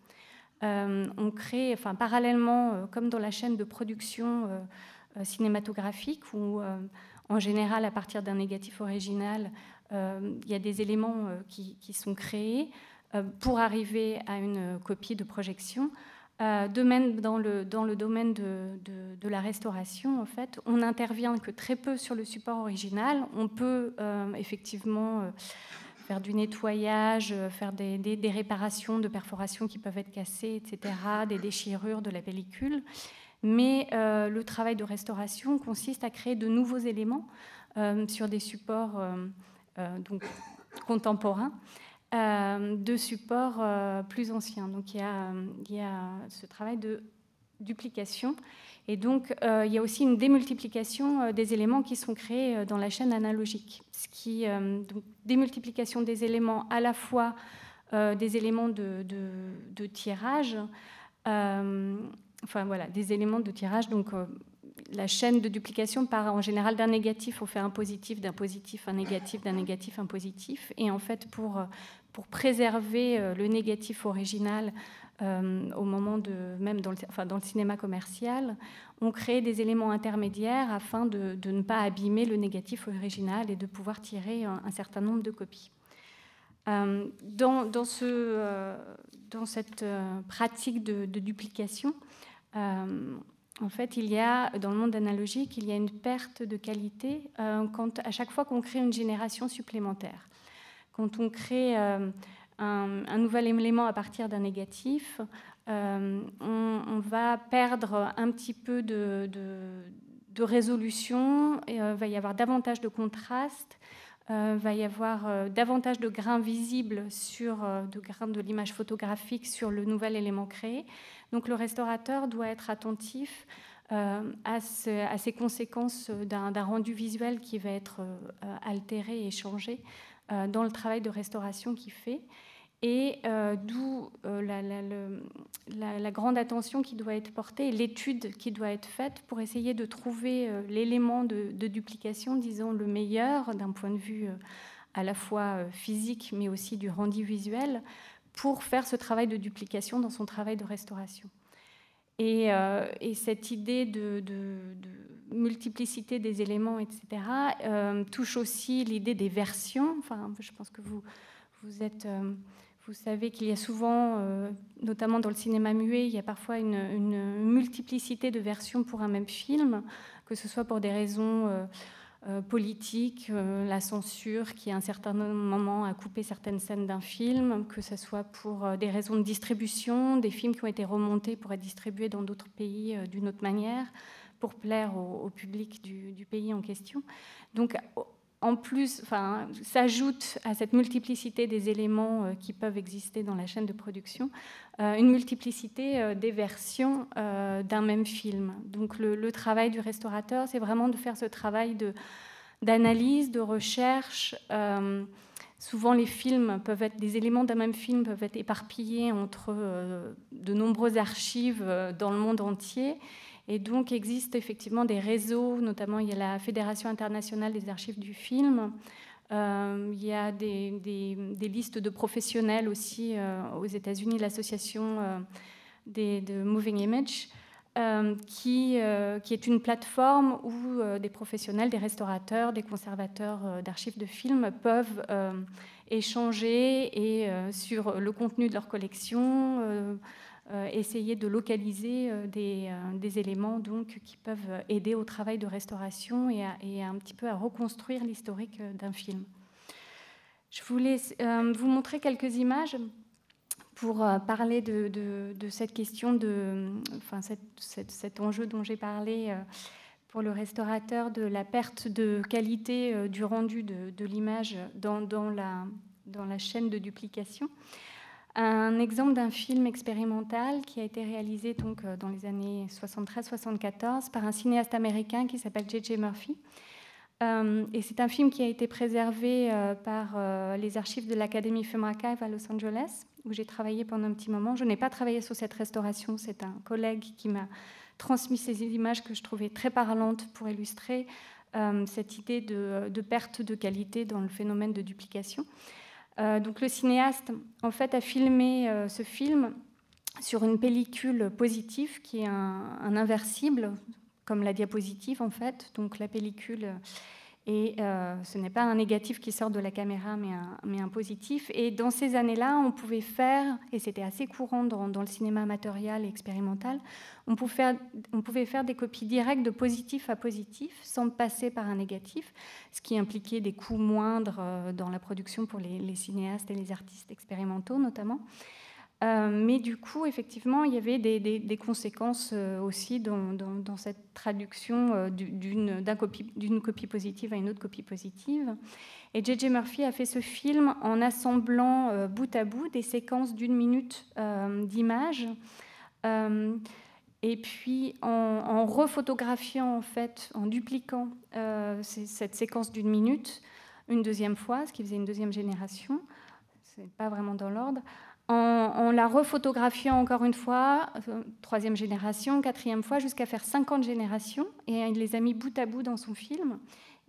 on crée, enfin, parallèlement, comme dans la chaîne de production cinématographique, où en général, à partir d'un négatif original, il y a des éléments qui sont créés pour arriver à une copie de projection. Euh, dans, le, dans le domaine de, de, la restauration, en fait, on n'intervient que très peu sur le support original. On peut euh, effectivement euh, faire du nettoyage, euh, faire des, des, réparations de perforations qui peuvent être cassées, etc., des déchirures de la pellicule. Mais le travail de restauration consiste à créer de nouveaux éléments sur des supports donc, contemporains. Euh, de supports euh, plus anciens. Donc il y, a, ce travail de duplication. Et donc euh, il y a aussi une démultiplication des éléments qui sont créés dans la chaîne analogique. Ce qui, démultiplication des éléments à la fois des éléments de, de tirage, enfin voilà, des éléments de tirage. Donc la chaîne de duplication part en général d'un négatif, on fait un positif, d'un positif, un négatif, d'un négatif, un positif. Et en fait, pour, pour préserver euh, le négatif original euh, au moment même dans le, cinéma commercial, on crée des éléments intermédiaires afin de, ne pas abîmer le négatif original et de pouvoir tirer un, certain nombre de copies. Euh, dans, cette pratique de, de duplication, en fait, il y a, dans le monde analogique, il y a une perte de qualité euh, à chaque fois qu'on crée une génération supplémentaire. Quand on crée euh, un, nouvel élément à partir d'un négatif, euh, on, va perdre un petit peu de, de résolution, il va y avoir davantage de contraste, il va y avoir davantage de grains visibles sur de grains de l'image photographique sur le nouvel élément créé. Donc le restaurateur doit être attentif euh, à, ces conséquences d'un rendu visuel qui va être euh, altéré et changé euh, dans le travail de restauration qu'il fait. Et d'où la, grande attention qui doit être portée, l'étude qui doit être faite pour essayer de trouver l'élément de, de, duplication, disons, le meilleur d'un point de vue à la fois physique mais aussi du rendu visuel pour faire ce travail de duplication dans son travail de restauration. Et, euh, cette idée de, multiplicité des éléments, etc., euh, touche aussi l'idée des versions. Enfin, je pense que vous, vous, euh, savez qu'il y a souvent, notamment dans le cinéma muet, il y a parfois une, multiplicité de versions pour un même film, que ce soit pour des raisons politique, euh, la censure qui à un certain moment a coupé certaines scènes d'un film, que ce soit pour euh, des raisons de distribution, des films qui ont été remontés pour être distribués dans d'autres pays d'une autre manière, pour plaire au, public du, du, pays en question. Donc en plus, enfin, s'ajoute à cette multiplicité des éléments euh, qui peuvent exister dans la chaîne de production, euh, une multiplicité euh, des versions d'un même film. Donc le, travail du restaurateur, c'est vraiment de faire ce travail d'analyse, de, recherche. souvent, les films peuvent être, des éléments d'un même film peuvent être éparpillés entre de nombreuses archives dans le monde entier. Et donc, existe effectivement des réseaux, notamment il y a la Fédération internationale des archives du film. Euh, il y a des, listes de professionnels aussi euh, aux États-Unis, l'association euh, de Moving Image, qui, est une plateforme où des professionnels, des restaurateurs, des conservateurs d'archives de films peuvent échanger et, sur le contenu de leur collection essayer de localiser euh, euh, des, éléments donc, qui peuvent aider au travail de restauration et, un petit peu à reconstruire l'historique d'un film. Je voulais vous montrer quelques images pour parler de, cette question, de, enfin, cet enjeu dont j'ai parlé pour le restaurateur, de la perte de qualité du rendu de, l'image dans, la, dans la chaîne de duplication un exemple d'un film expérimental qui a été réalisé donc, euh, dans les années 73-74 par un cinéaste américain qui s'appelle J.J. Murphy. Euh, et c'est un film qui a été préservé euh, par les archives de l'Académie Film Archive à Los Angeles, où j'ai travaillé pendant un petit moment. Je n'ai pas travaillé sur cette restauration, c'est un collègue qui m'a transmis ces images que je trouvais très parlantes pour illustrer cette idée de, perte de qualité dans le phénomène de duplication. Donc le cinéaste, en fait, a filmé ce film sur une pellicule positive qui est un, inversible, comme la diapositive en fait. Donc la pellicule et euh, ce n'est pas un négatif qui sort de la caméra, mais un, positif. Et dans ces années-là, on pouvait faire, et c'était assez courant dans, le cinéma amatorial et expérimental, on pouvait, faire, des copies directes de positif à positif, sans passer par un négatif, ce qui impliquait des coûts moindres euh, dans la production pour les cinéastes et les artistes expérimentaux notamment. Euh, mais du coup, effectivement, il y avait des, conséquences euh, aussi dans, cette traduction euh, d'une copie, positive à une autre copie positive. Et J.J. Murphy a fait ce film en assemblant bout à bout des séquences d'une minute d'images. et puis en, en, refotographiant, en fait, en dupliquant cette séquence d'une minute une deuxième fois, ce qui faisait une deuxième génération, c'est pas vraiment dans l'ordre, en, la refotographiant encore une fois, euh, troisième génération, quatrième fois, jusqu'à faire 50 générations. Et il les a mis bout à bout dans son film.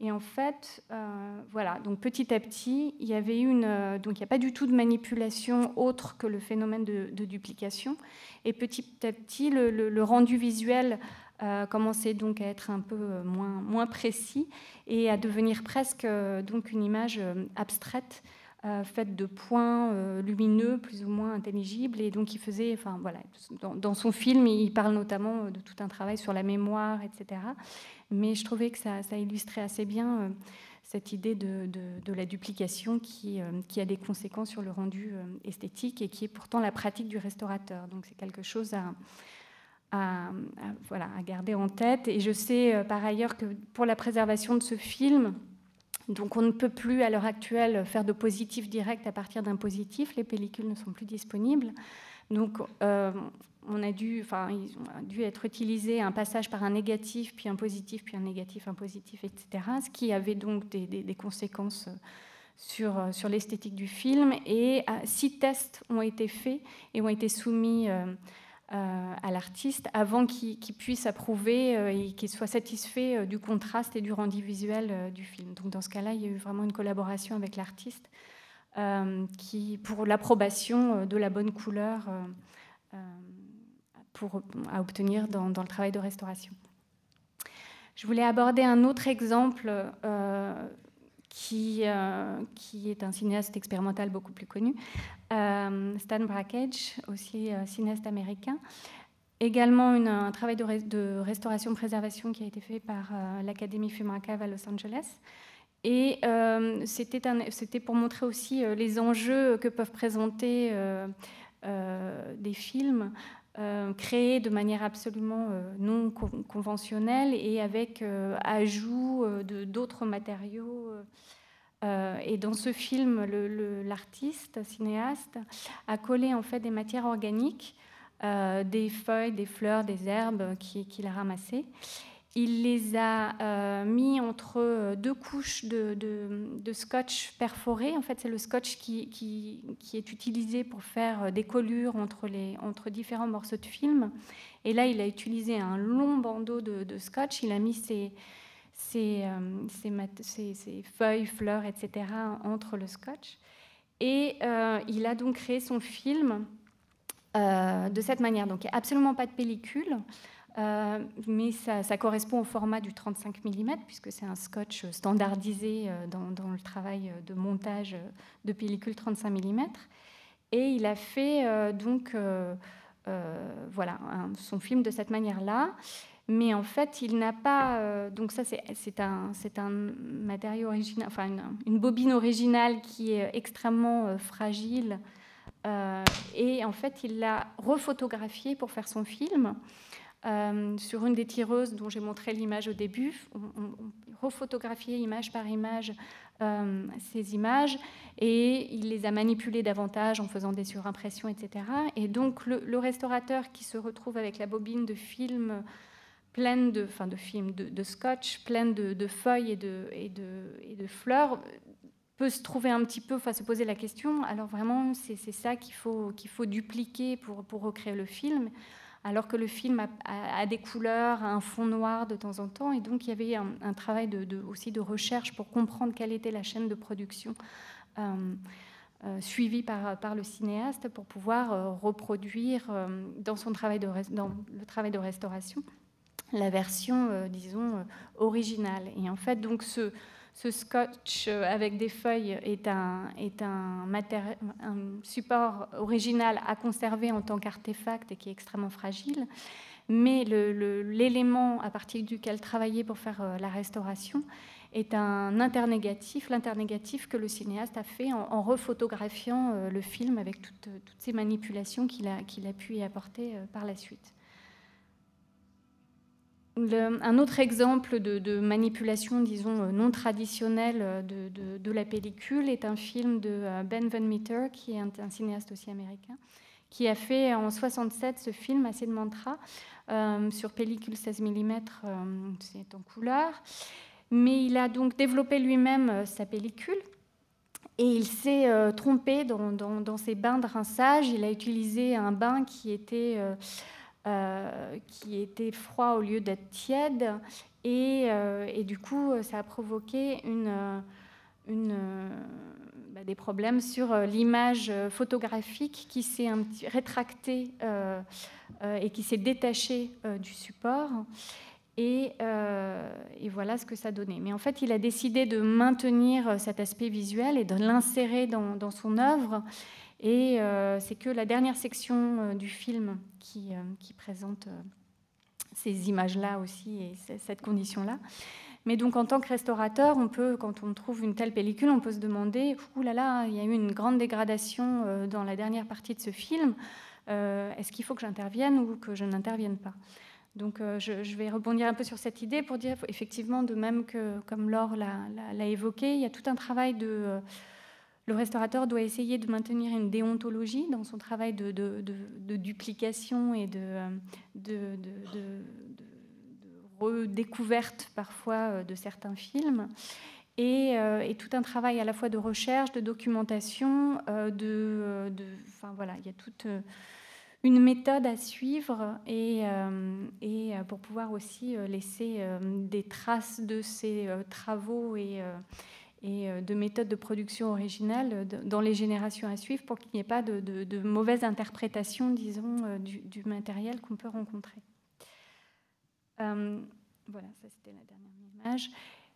Et en fait, euh, voilà, donc petit à petit, il y avait une. Euh, donc il n'y a pas du tout de manipulation autre que le phénomène de, duplication. Et petit à petit, le, rendu visuel commençait donc à être un peu moins, moins précis et à devenir presque donc une image abstraite euh, faite de points euh, lumineux plus ou moins intelligibles. Et donc, il faisait, enfin voilà, dans, son film, il parle notamment euh, de tout un travail sur la mémoire, etc. Mais je trouvais que ça, illustrait assez bien cette idée de, la duplication qui, qui, a des conséquences sur le rendu esthétique et qui est pourtant la pratique du restaurateur. Donc, c'est quelque chose à, à, voilà, à garder en tête. Et je sais par ailleurs que pour la préservation de ce film, donc on ne peut plus à l'heure actuelle faire de positif direct à partir d'un positif, les pellicules ne sont plus disponibles. Donc euh, on a dû, enfin, ils ont dû être utilisés un passage par un négatif, puis un positif, puis un négatif, un positif, etc. Ce qui avait donc des, conséquences sur, sur l'esthétique du film. Et euh, six tests ont été faits et ont été soumis euh, à l'artiste avant qu'il puisse approuver euh, et qu'il soit satisfait euh, du contraste et du rendu visuel du film. Donc dans ce cas-là, il y a eu vraiment une collaboration avec l'artiste pour l'approbation de la bonne couleur pour, à obtenir dans, le travail de restauration. Je voulais aborder un autre exemple qui, euh, qui est un cinéaste expérimental beaucoup plus connu, euh, Stan Brakhage, aussi euh, cinéaste américain. Également un travail de, de restauration-préservation qui a été fait par l'Académie Filmacave à Los Angeles. Et c'était pour montrer aussi les enjeux que peuvent présenter des films créés de manière absolument non conventionnelle et avec ajout de d'autres matériaux euh, et dans ce film, l'artiste, cinéaste, a collé en fait des matières organiques, euh, des feuilles, des fleurs, des herbes qu'il a ramassées. Il les a euh, mis entre deux couches de, scotch perforé. En fait, c'est le scotch qui, est utilisé pour faire des collures entre, différents morceaux de film. Et là, il a utilisé un long bandeau de, scotch. Il a mis ses, euh, feuilles, fleurs, etc., entre le scotch. Et euh, il a donc créé son film euh, de cette manière. Donc il n'y a absolument pas de pellicule, mais ça, correspond au format du 35 mm, puisque c'est un scotch standardisé dans, le travail de montage de pellicule 35 mm. Et il a fait donc voilà, son film de cette manière-là mais en fait, il n'a pas. Euh, donc, ça, c'est un, un, matériau original, enfin, une, bobine originale qui est extrêmement euh, fragile. Euh, et en fait, il l'a refotographiée pour faire son film. Sur une des tireuses dont j'ai montré l'image au début, on, refotographiait image par image ces images et il les a manipulées davantage en faisant des surimpressions, etc. Et donc le, restaurateur qui se retrouve avec la bobine de film pleine de, enfin de scotch, pleine de, feuilles et de, fleurs, peut se trouver un petit peu, enfin se poser la question, alors vraiment c'est ça qu'il faut, qu'il faut dupliquer pour recréer le film. Alors que le film a, des couleurs, un fond noir de temps en temps. Et donc il y avait un, travail aussi de recherche pour comprendre quelle était la chaîne de production euh, euh, suivie par, par, le cinéaste pour pouvoir euh, reproduire dans, son travail de, dans le travail de restauration la version, disons, originale. Et en fait, donc ce, ce scotch avec des feuilles est un, support original à conserver en tant qu'artefact et qui est extrêmement fragile. Mais l'élément à partir duquel travailler pour faire euh, la restauration est un internégatif, l'internégatif que le cinéaste a fait en, refotographiant euh, le film avec toutes, ces manipulations qu'il a, qu'il a pu y apporter euh, par la suite un autre exemple de, manipulation, disons, euh, non traditionnelle euh, de, la pellicule est un film de euh, Ben Van Meter, qui est un, cinéaste aussi américain, qui a fait en 67 ce film, assez de mantra, sur pellicule 16 mm, c'est en couleur. Mais il a donc développé lui-même sa pellicule. Et il s'est trompé dans, dans, ses bains de rinçage. Il a utilisé un bain qui était euh, qui était froid au lieu d'être tiède. Et, euh, du coup, ça a provoqué une, bah, des problèmes sur l'image photographique qui s'est rétractée euh, et qui s'est détachée du support. Et, voilà ce que ça donnait. Mais en fait, il a décidé de maintenir cet aspect visuel et de l'insérer dans, son œuvre. Et euh, c'est que la dernière section euh, du film qui, euh, présente ces images-là aussi et cette condition-là. Mais donc en tant que restaurateur, on peut, quand on trouve une telle pellicule, on peut se demander, ouh là là, il y a eu une grande dégradation dans la dernière partie de ce film. Est-ce qu'il faut que j'intervienne ou que je n'intervienne pas? Donc je, vais rebondir un peu sur cette idée pour dire effectivement, de même que comme Laure l'a évoqué, il y a tout un travail de le restaurateur doit essayer de maintenir une déontologie dans son travail de, duplication et de, redécouverte parfois euh, de certains films. Euh, et, tout un travail à la fois de recherche, de documentation, euh, de, enfin voilà, il y a toute une méthode à suivre et pour pouvoir aussi laisser des traces de ces travaux et, et euh, de méthodes de production originales euh, dans les générations à suivre pour qu'il n'y ait pas de, de, mauvaise interprétation, disons, euh, du, matériel qu'on peut rencontrer. voilà, ça c'était la dernière image.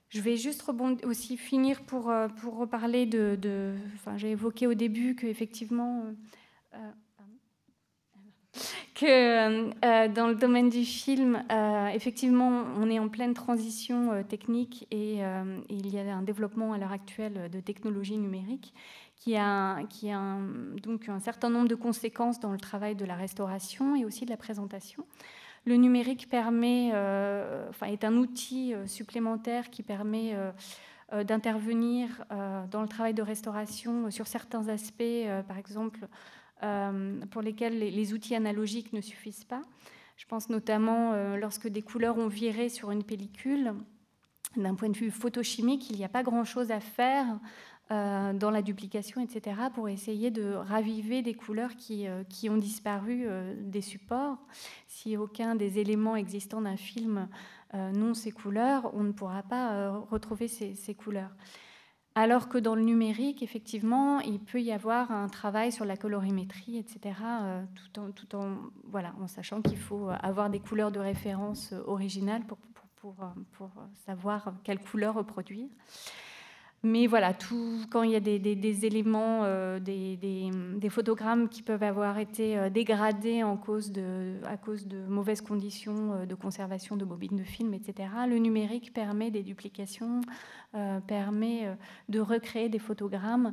Je vais juste aussi finir pour, pour reparler de... de enfin, j'ai évoqué au début qu'effectivement... Euh, euh, dans le domaine du film, euh, effectivement, on est en pleine transition technique et, il y a un développement à l'heure actuelle de technologies numériques qui a, qui a donc un certain nombre de conséquences dans le travail de la restauration et aussi de la présentation. Le numérique permet, enfin, est un outil supplémentaire qui permet d'intervenir dans le travail de restauration sur certains aspects, par exemple euh, pour lesquels les, outils analogiques ne suffisent pas. Je pense notamment euh, lorsque des couleurs ont viré sur une pellicule. D'un point de vue photochimique, il n'y a pas grand-chose à faire euh, dans la duplication, etc., pour essayer de raviver des couleurs qui, ont disparu des supports. Si aucun des éléments existants d'un film n'ont ces couleurs, on ne pourra pas retrouver ces couleurs. Alors que dans le numérique, effectivement, il peut y avoir un travail sur la colorimétrie, etc., euh, tout, en, sachant qu'il faut avoir des couleurs de référence originales pour, pour, pour, savoir quelle couleur reproduire. Mais voilà, quand il y a des, éléments, euh, des, photogrammes qui peuvent avoir été euh, dégradés en cause à cause de mauvaises conditions euh, de conservation de bobines de film, etc., le numérique permet des duplications, permet de recréer des photogrammes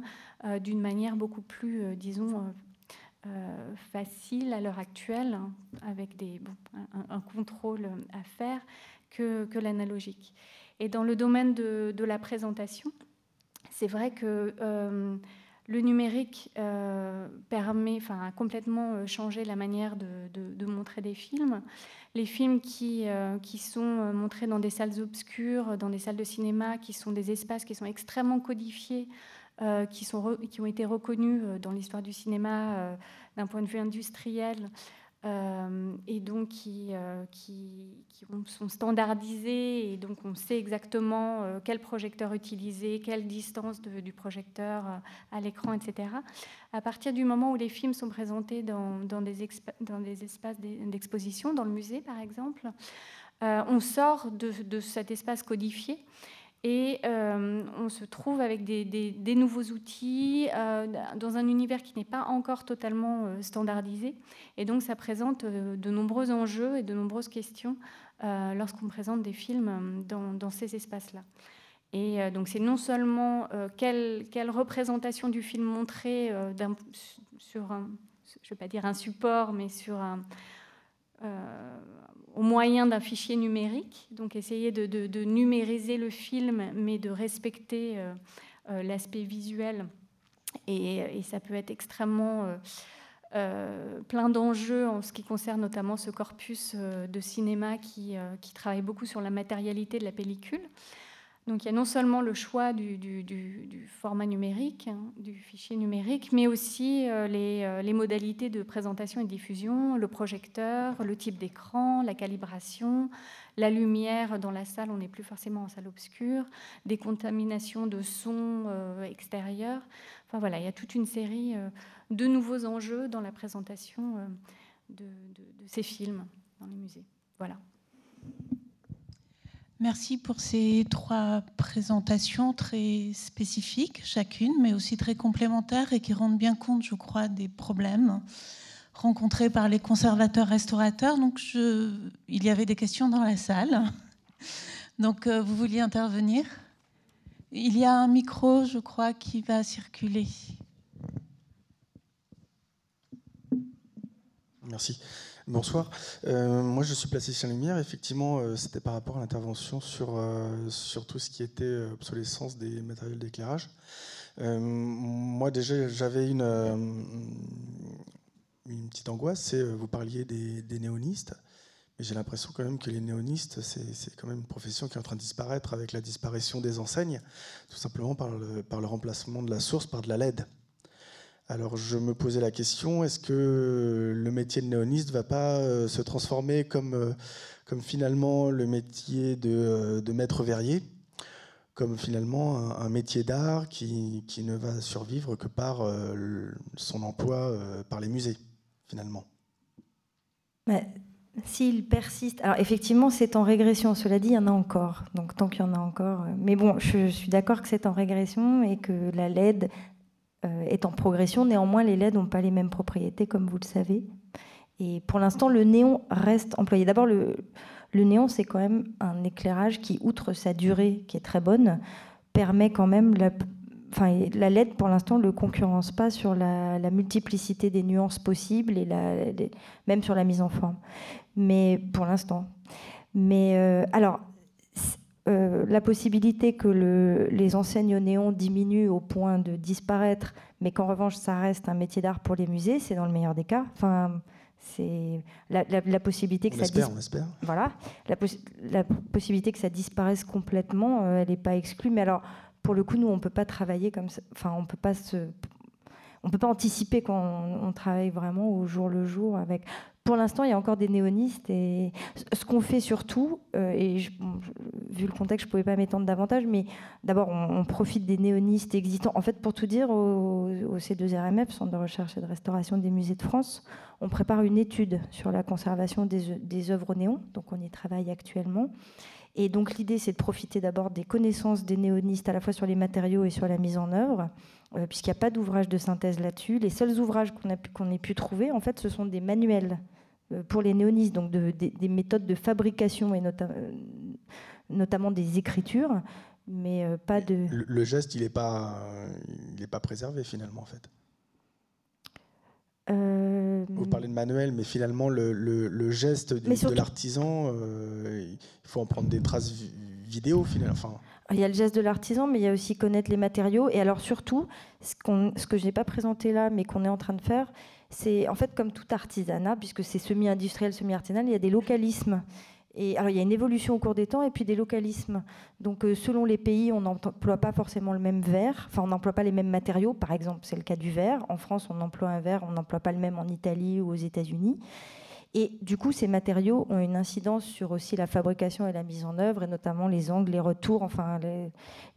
d'une manière beaucoup plus, disons, facile à l'heure actuelle, avec un, contrôle à faire, que, que l'analogique. Et dans le domaine de la présentation, c'est vrai que euh, le numérique euh, permet, enfin, a complètement euh, changé la manière de, montrer des films. Les films qui, qui sont montrés dans des salles obscures, dans des salles de cinéma, qui sont des espaces qui sont extrêmement codifiés, qui, sont qui ont été reconnus dans l'histoire du cinéma d'un point de vue industriel, euh, et donc qui, euh, qui, sont standardisés et donc on sait exactement euh, quel projecteur utiliser, quelle distance du projecteur à l'écran, etc. À partir du moment où les films sont présentés dans, dans, des, dans des, espaces d'exposition, dans le musée par exemple, on sort de, de, cet espace codifié et euh, on se trouve avec des, nouveaux outils euh, dans un univers qui n'est pas encore totalement euh, standardisé. Et donc ça présente de nombreux enjeux et de nombreuses questions lorsqu'on présente des films dans, ces espaces-là. Et donc c'est non seulement quelle, représentation du film montrer sur un, je ne vais pas dire un support, mais sur un, au moyen d'un fichier numérique, donc essayer de, numériser le film, mais de respecter euh, euh, l'aspect visuel. Et, ça peut être extrêmement euh, plein d'enjeux en ce qui concerne notamment ce corpus de cinéma qui, qui, travaille beaucoup sur la matérialité de la pellicule. Donc il y a non seulement le choix du, format numérique, hein, du fichier numérique, mais aussi euh, euh, les, modalités de présentation et diffusion, le projecteur, le type d'écran, la calibration, la lumière dans la salle, on n'est plus forcément en salle obscure, des contaminations de son euh, extérieur. Enfin voilà, il y a toute une série de nouveaux enjeux dans la présentation de, de ces films dans les musées. Voilà. Merci pour ces trois présentations très spécifiques, chacune, mais aussi très complémentaires et qui rendent bien compte, je crois, des problèmes rencontrés par les conservateurs-restaurateurs. Donc, je... il y avait des questions dans la salle. Donc, euh, vous vouliez intervenir? Il y a un micro, je crois, qui va circuler. Merci. Bonsoir. Euh, moi, je suis plasticien lumière. Effectivement, euh, c'était par rapport à l'intervention sur, euh, tout ce qui était obsolescence des matériels d'éclairage. moi, déjà, j'avais une, petite angoisse. C'est vous parliez des, des néonistes. Mais j'ai l'impression quand même que les néonistes, c'est quand même une profession qui est en train de disparaître avec la disparition des enseignes, tout simplement par le, par le remplacement de la source par de la LED. Alors je me posais la question, est-ce que le métier de néoniste va pas euh, se transformer comme, euh, comme finalement le métier de, euh, de maître verrier, comme finalement un, métier d'art qui, qui, ne va survivre que par son emploi par les musées, finalement? S'il persiste, alors effectivement c'est en régression, cela dit il y en a encore, donc tant qu'il y en a encore, mais bon je suis d'accord que c'est en régression et que la LED est en progression. Néanmoins, les LED n'ont pas les mêmes propriétés, comme vous le savez. Et pour l'instant, le néon reste employé. D'abord, le, néon, c'est quand même un éclairage qui, outre sa durée, qui est très bonne, permet quand même la, enfin, la LED, pour l'instant, ne le concurrence pas sur la, multiplicité des nuances possibles et la, même sur la mise en forme. Mais pour l'instant. Mais euh, alors, euh, la possibilité que les enseignes au néon diminuent au point de disparaître, mais qu'en revanche ça reste un métier d'art pour les musées, c'est dans le meilleur des cas. Enfin, c'est la, possibilité que ça voilà, la, possibilité que ça disparaisse complètement, euh, elle n'est pas exclue. Mais alors, pour le coup, nous, on peut pas travailler comme ça. Enfin, on peut pas se on peut pas anticiper quand on, travaille vraiment au jour le jour avec pour l'instant, il y a encore des néonistes. Et ce qu'on fait surtout, euh, et vu le contexte, je ne pouvais pas m'étendre davantage, mais d'abord, on, profite des néonistes existants. En fait, pour tout dire, au, C2RMF, Centre de recherche et de restauration des musées de France, on prépare une étude sur la conservation des, des œuvres néons. Donc, on y travaille actuellement. Et donc, l'idée, c'est de profiter d'abord des connaissances des néonistes, à la fois sur les matériaux et sur la mise en œuvre. Euh, puisqu'il n'y a pas d'ouvrage de synthèse là-dessus. Les seuls ouvrages qu'on qu'on ait pu trouver, en fait, ce sont des manuels euh, pour les néonistes, donc des, méthodes de fabrication et euh, notamment des écritures, mais pas de. Le, geste, il n'est pas, il pas préservé finalement, en fait. Vous parlez de manuel, mais finalement, le, geste de l'artisan, il faut en prendre des traces vidéo, finalement. Enfin, il y a le geste de l'artisan, mais il y a aussi connaître les matériaux. Et alors surtout, ce, que je n'ai pas présenté là, mais qu'on est en train de faire, c'est en fait comme tout artisanat, puisque c'est semi-industriel, semi-artisanal, il y a des localismes. Alors il y a une évolution au cours des temps et puis des localismes. Donc euh, selon les pays, on n'emploie pas forcément le même verre, enfin on n'emploie pas les mêmes matériaux. Par exemple, c'est le cas du verre. En France, on emploie un verre, on n'emploie pas le même en Italie ou aux États-Unis. Et du coup, ces matériaux ont une incidence sur aussi la fabrication et la mise en œuvre, et notamment les angles, les retours, enfin,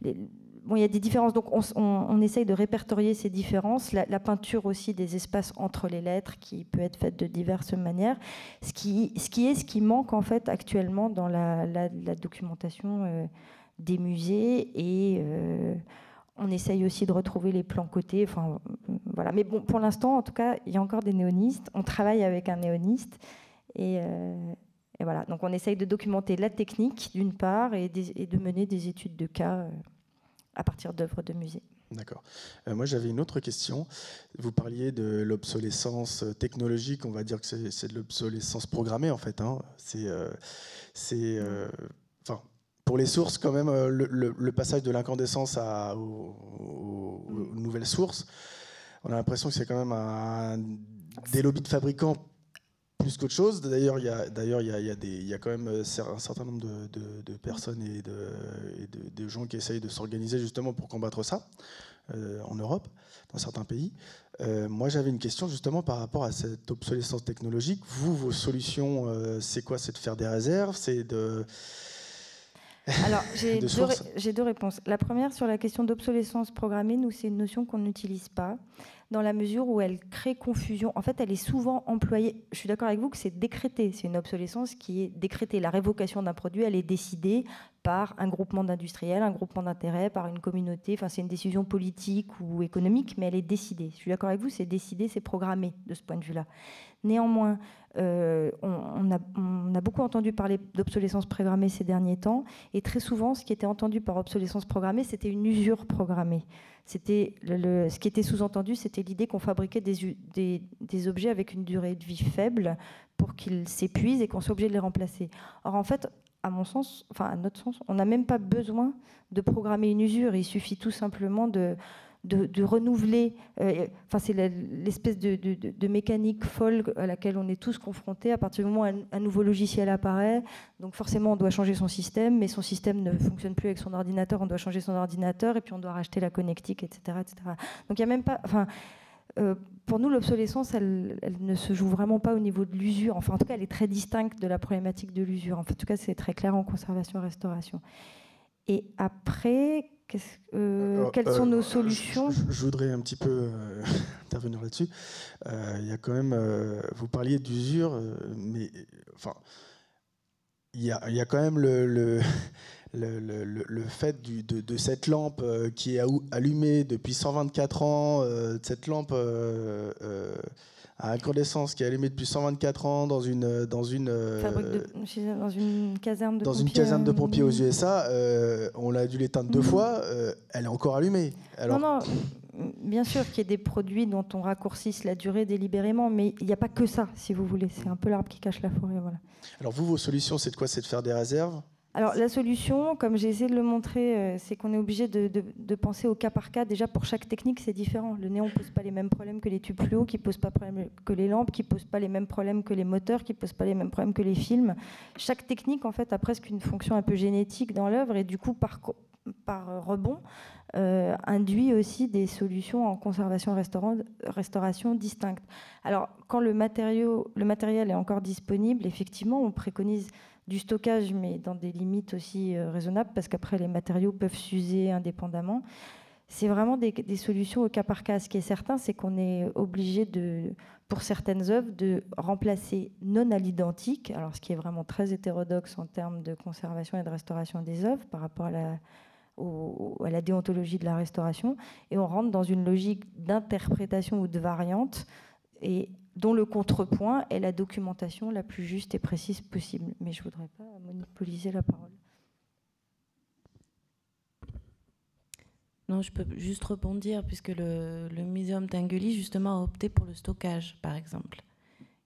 bon, il y a des différences. Donc, on, essaye de répertorier ces différences. La, peinture aussi des espaces entre les lettres, qui peut être faite de diverses manières. Ce qui, est ce qui manque en fait actuellement dans la, documentation euh, des musées et euh, on essaye aussi de retrouver les plans côtés. Enfin, voilà. Mais bon, pour l'instant, en tout cas, il y a encore des néonistes. On travaille avec un néoniste. Et, euh, voilà. Donc, on essaye de documenter la technique, d'une part, et, de mener des études de cas euh, à partir d'œuvres de musée. D'accord. Euh, moi, j'avais une autre question. Vous parliez de l'obsolescence technologique. On va dire que c'est de l'obsolescence programmée, en fait. Hein. C'est. enfin, pour les sources, quand même, euh, le, passage de l'incandescence aux, nouvelles sources, on a l'impression que c'est quand même des lobbies de fabricants plus qu'autre chose. D'ailleurs, il y a, quand même euh, un certain nombre de, personnes et, de, gens qui essayent de s'organiser justement pour combattre ça euh, en Europe, dans certains pays. moi, j'avais une question justement par rapport à cette obsolescence technologique. Vous, vos solutions, c'est quoi? C'est de faire des réserves? C'est de alors, j'ai deux, deux, réponses. La première, sur la question d'obsolescence programmée, nous, c'est une notion qu'on n'utilise pas, dans la mesure où elle crée confusion. En fait, elle est souvent employée. Je suis d'accord avec vous que c'est décrété. C'est une obsolescence qui est décrétée. La révocation d'un produit, elle est décidée par un groupement d'industriels, un groupement d'intérêts, par une communauté. Enfin, c'est une décision politique ou économique, mais elle est décidée. Je suis d'accord avec vous, c'est décidé, c'est programmé de ce point de vue-là. Néanmoins, euh, on, a, beaucoup entendu parler d'obsolescence programmée ces derniers temps, et très souvent, ce qui était entendu par obsolescence programmée, c'était une usure programmée. C'était ce qui était sous-entendu, c'était l'idée qu'on fabriquait des, objets avec une durée de vie faible pour qu'ils s'épuisent et qu'on soit obligé de les remplacer. Or, en fait, à mon sens, enfin à notre sens, on n'a même pas besoin de programmer une usure. Il suffit tout simplement de, de, renouveler. Euh, enfin, c'est l'espèce de, mécanique folle à laquelle on est tous confrontés. À partir du moment où un, nouveau logiciel apparaît, donc forcément, on doit changer son système, mais son système ne fonctionne plus avec son ordinateur. On doit changer son ordinateur et puis on doit racheter la connectique, etc., etc. Donc, il n'y a même pas. Enfin, euh, pour nous, l'obsolescence, elle, ne se joue vraiment pas au niveau de l'usure. Enfin, en tout cas, elle est très distincte de la problématique de l'usure. En, en tout cas, c'est très clair en conservation-restauration. Et après, euh, quelles sont nos solutions? je, voudrais un petit peu euh, intervenir là-dessus. Euh, il y a quand même, vous parliez d'usure, mais enfin, il y a, y a, quand même le, le, le, le fait du, de, de, cette lampe qui est allumée depuis 124 ans, cette lampe à incandescence qui est allumé depuis 124 ans dans une dans une euh, dans une caserne de dans pompiers, une caserne de euh, pompiers aux USA. Euh, on a dû l'éteindre deux mm. fois. elle est encore allumée. Alors... Non, non. Bien sûr qu'il y a des produits dont on raccourcisse la durée délibérément, mais il n'y a pas que ça, si vous voulez. C'est un peu l'arbre qui cache la forêt. Voilà. Alors vous, vos solutions, c'est de quoi? C'est de faire des réserves? Alors la solution, comme j'ai essayé de le montrer, euh, c'est qu'on est obligé de, penser au cas par cas. Déjà pour chaque technique, c'est différent. Le néon ne pose pas les mêmes problèmes que les tubes fluo, qui ne posent pas problème que les lampes, qui ne posent pas les mêmes problèmes que les moteurs, qui ne posent pas les mêmes problèmes que les films. Chaque technique, en fait, a presque une fonction un peu génétique dans l'œuvre et du coup, par, par rebond, euh, induit aussi des solutions en conservation restauration distinctes. Alors, quand le, matériau, le matériel est encore disponible, effectivement, on préconise du stockage, mais dans des limites aussi euh, raisonnables, parce qu'après, les matériaux peuvent s'user indépendamment. C'est vraiment des, solutions au cas par cas. Ce qui est certain, c'est qu'on est obligé, de, pour certaines œuvres, de remplacer non à l'identique, alors ce qui est vraiment très hétérodoxe en termes de conservation et de restauration des œuvres par rapport à la, à la déontologie de la restauration, et on rentre dans une logique d'interprétation ou de variante. Et dont le contrepoint est la documentation la plus juste et précise possible. Mais je ne voudrais pas monopoliser la parole. Non, je peux juste rebondir, puisque le, le Muséum justement, a opté pour le stockage, par exemple.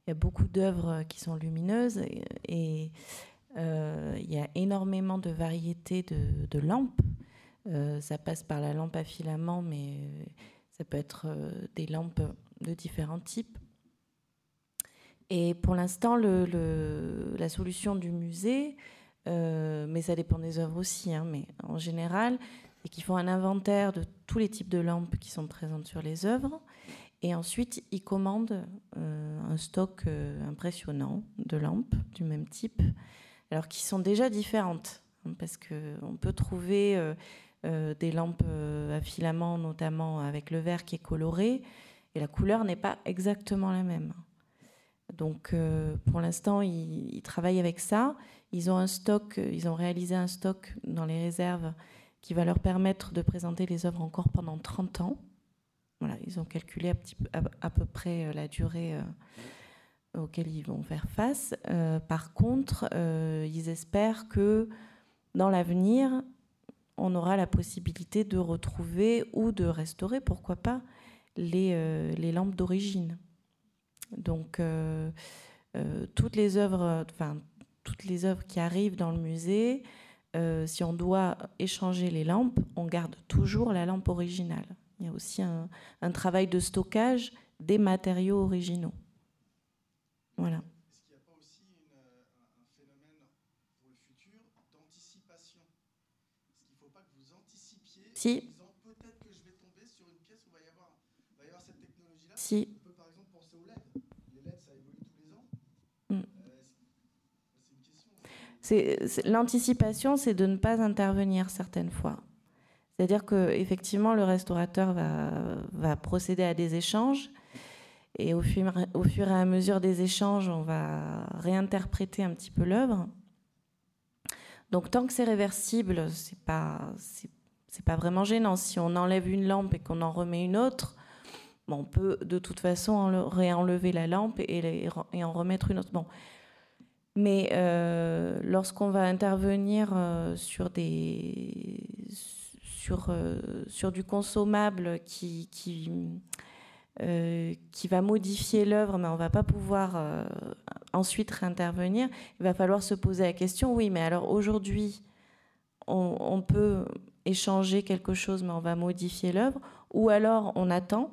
Il y a beaucoup d'œuvres qui sont lumineuses et, euh, il y a énormément de variétés de, lampes. Euh, ça passe par la lampe à filament, mais ça peut être euh, des lampes de différents types. Et pour l'instant, la solution du musée, euh, mais ça dépend des œuvres aussi, hein, mais en général, c'est qu'ils font un inventaire de tous les types de lampes qui sont présentes sur les œuvres Et ensuite, ils commandent un stock impressionnant de lampes du même type, alors qui sont déjà différentes, hein, parce qu'on peut trouver des lampes à filament, notamment avec le verre qui est coloré, et la couleur n'est pas exactement la même. Donc euh, pour l'instant, ils, travaillent avec ça. Ils ont un stock, ils ont réalisé un stock dans les réserves qui va leur permettre de présenter les œuvres encore pendant 30 ans. Voilà, ils ont calculé à, peu près euh, la durée euh, auquel ils vont faire face. par contre, ils espèrent que dans l'avenir, on aura la possibilité de retrouver ou de restaurer, pourquoi pas, les lampes d'origine. Donc, euh, euh, toutes les œuvres, enfin, toutes les œuvres qui arrivent dans le musée, euh, si on doit échanger les lampes, on garde toujours la lampe originale. Il y a aussi un, travail de stockage des matériaux originaux. Voilà. Est-ce qu'il n'y a pas aussi un phénomène pour le futur d'anticipation? Est-ce qu'il ne faut pas que vous anticipiez si. en disant peut-être que je vais tomber sur une pièce où il va y avoir, va y avoir cette technologie-là Si. L'anticipation, c'est de ne pas intervenir certaines fois. C'est-à-dire que effectivement, le restaurateur va, procéder à des échanges, et au fur, et à mesure des échanges, on va réinterpréter un petit peu l'œuvre. Donc, tant que c'est réversible, c'est pas pas vraiment gênant. Si on enlève une lampe et qu'on en remet une autre, on peut de toute façon réenlever la lampe et, et en remettre une autre. Bon, mais euh, lorsqu'on va intervenir euh, sur, des, sur, euh, sur du consommable qui, qui, qui va modifier l'œuvre, mais on ne va pas pouvoir ensuite réintervenir, il va falloir se poser la question, oui, mais alors aujourd'hui, on, peut échanger quelque chose, mais on va modifier l'œuvre, ou alors on attend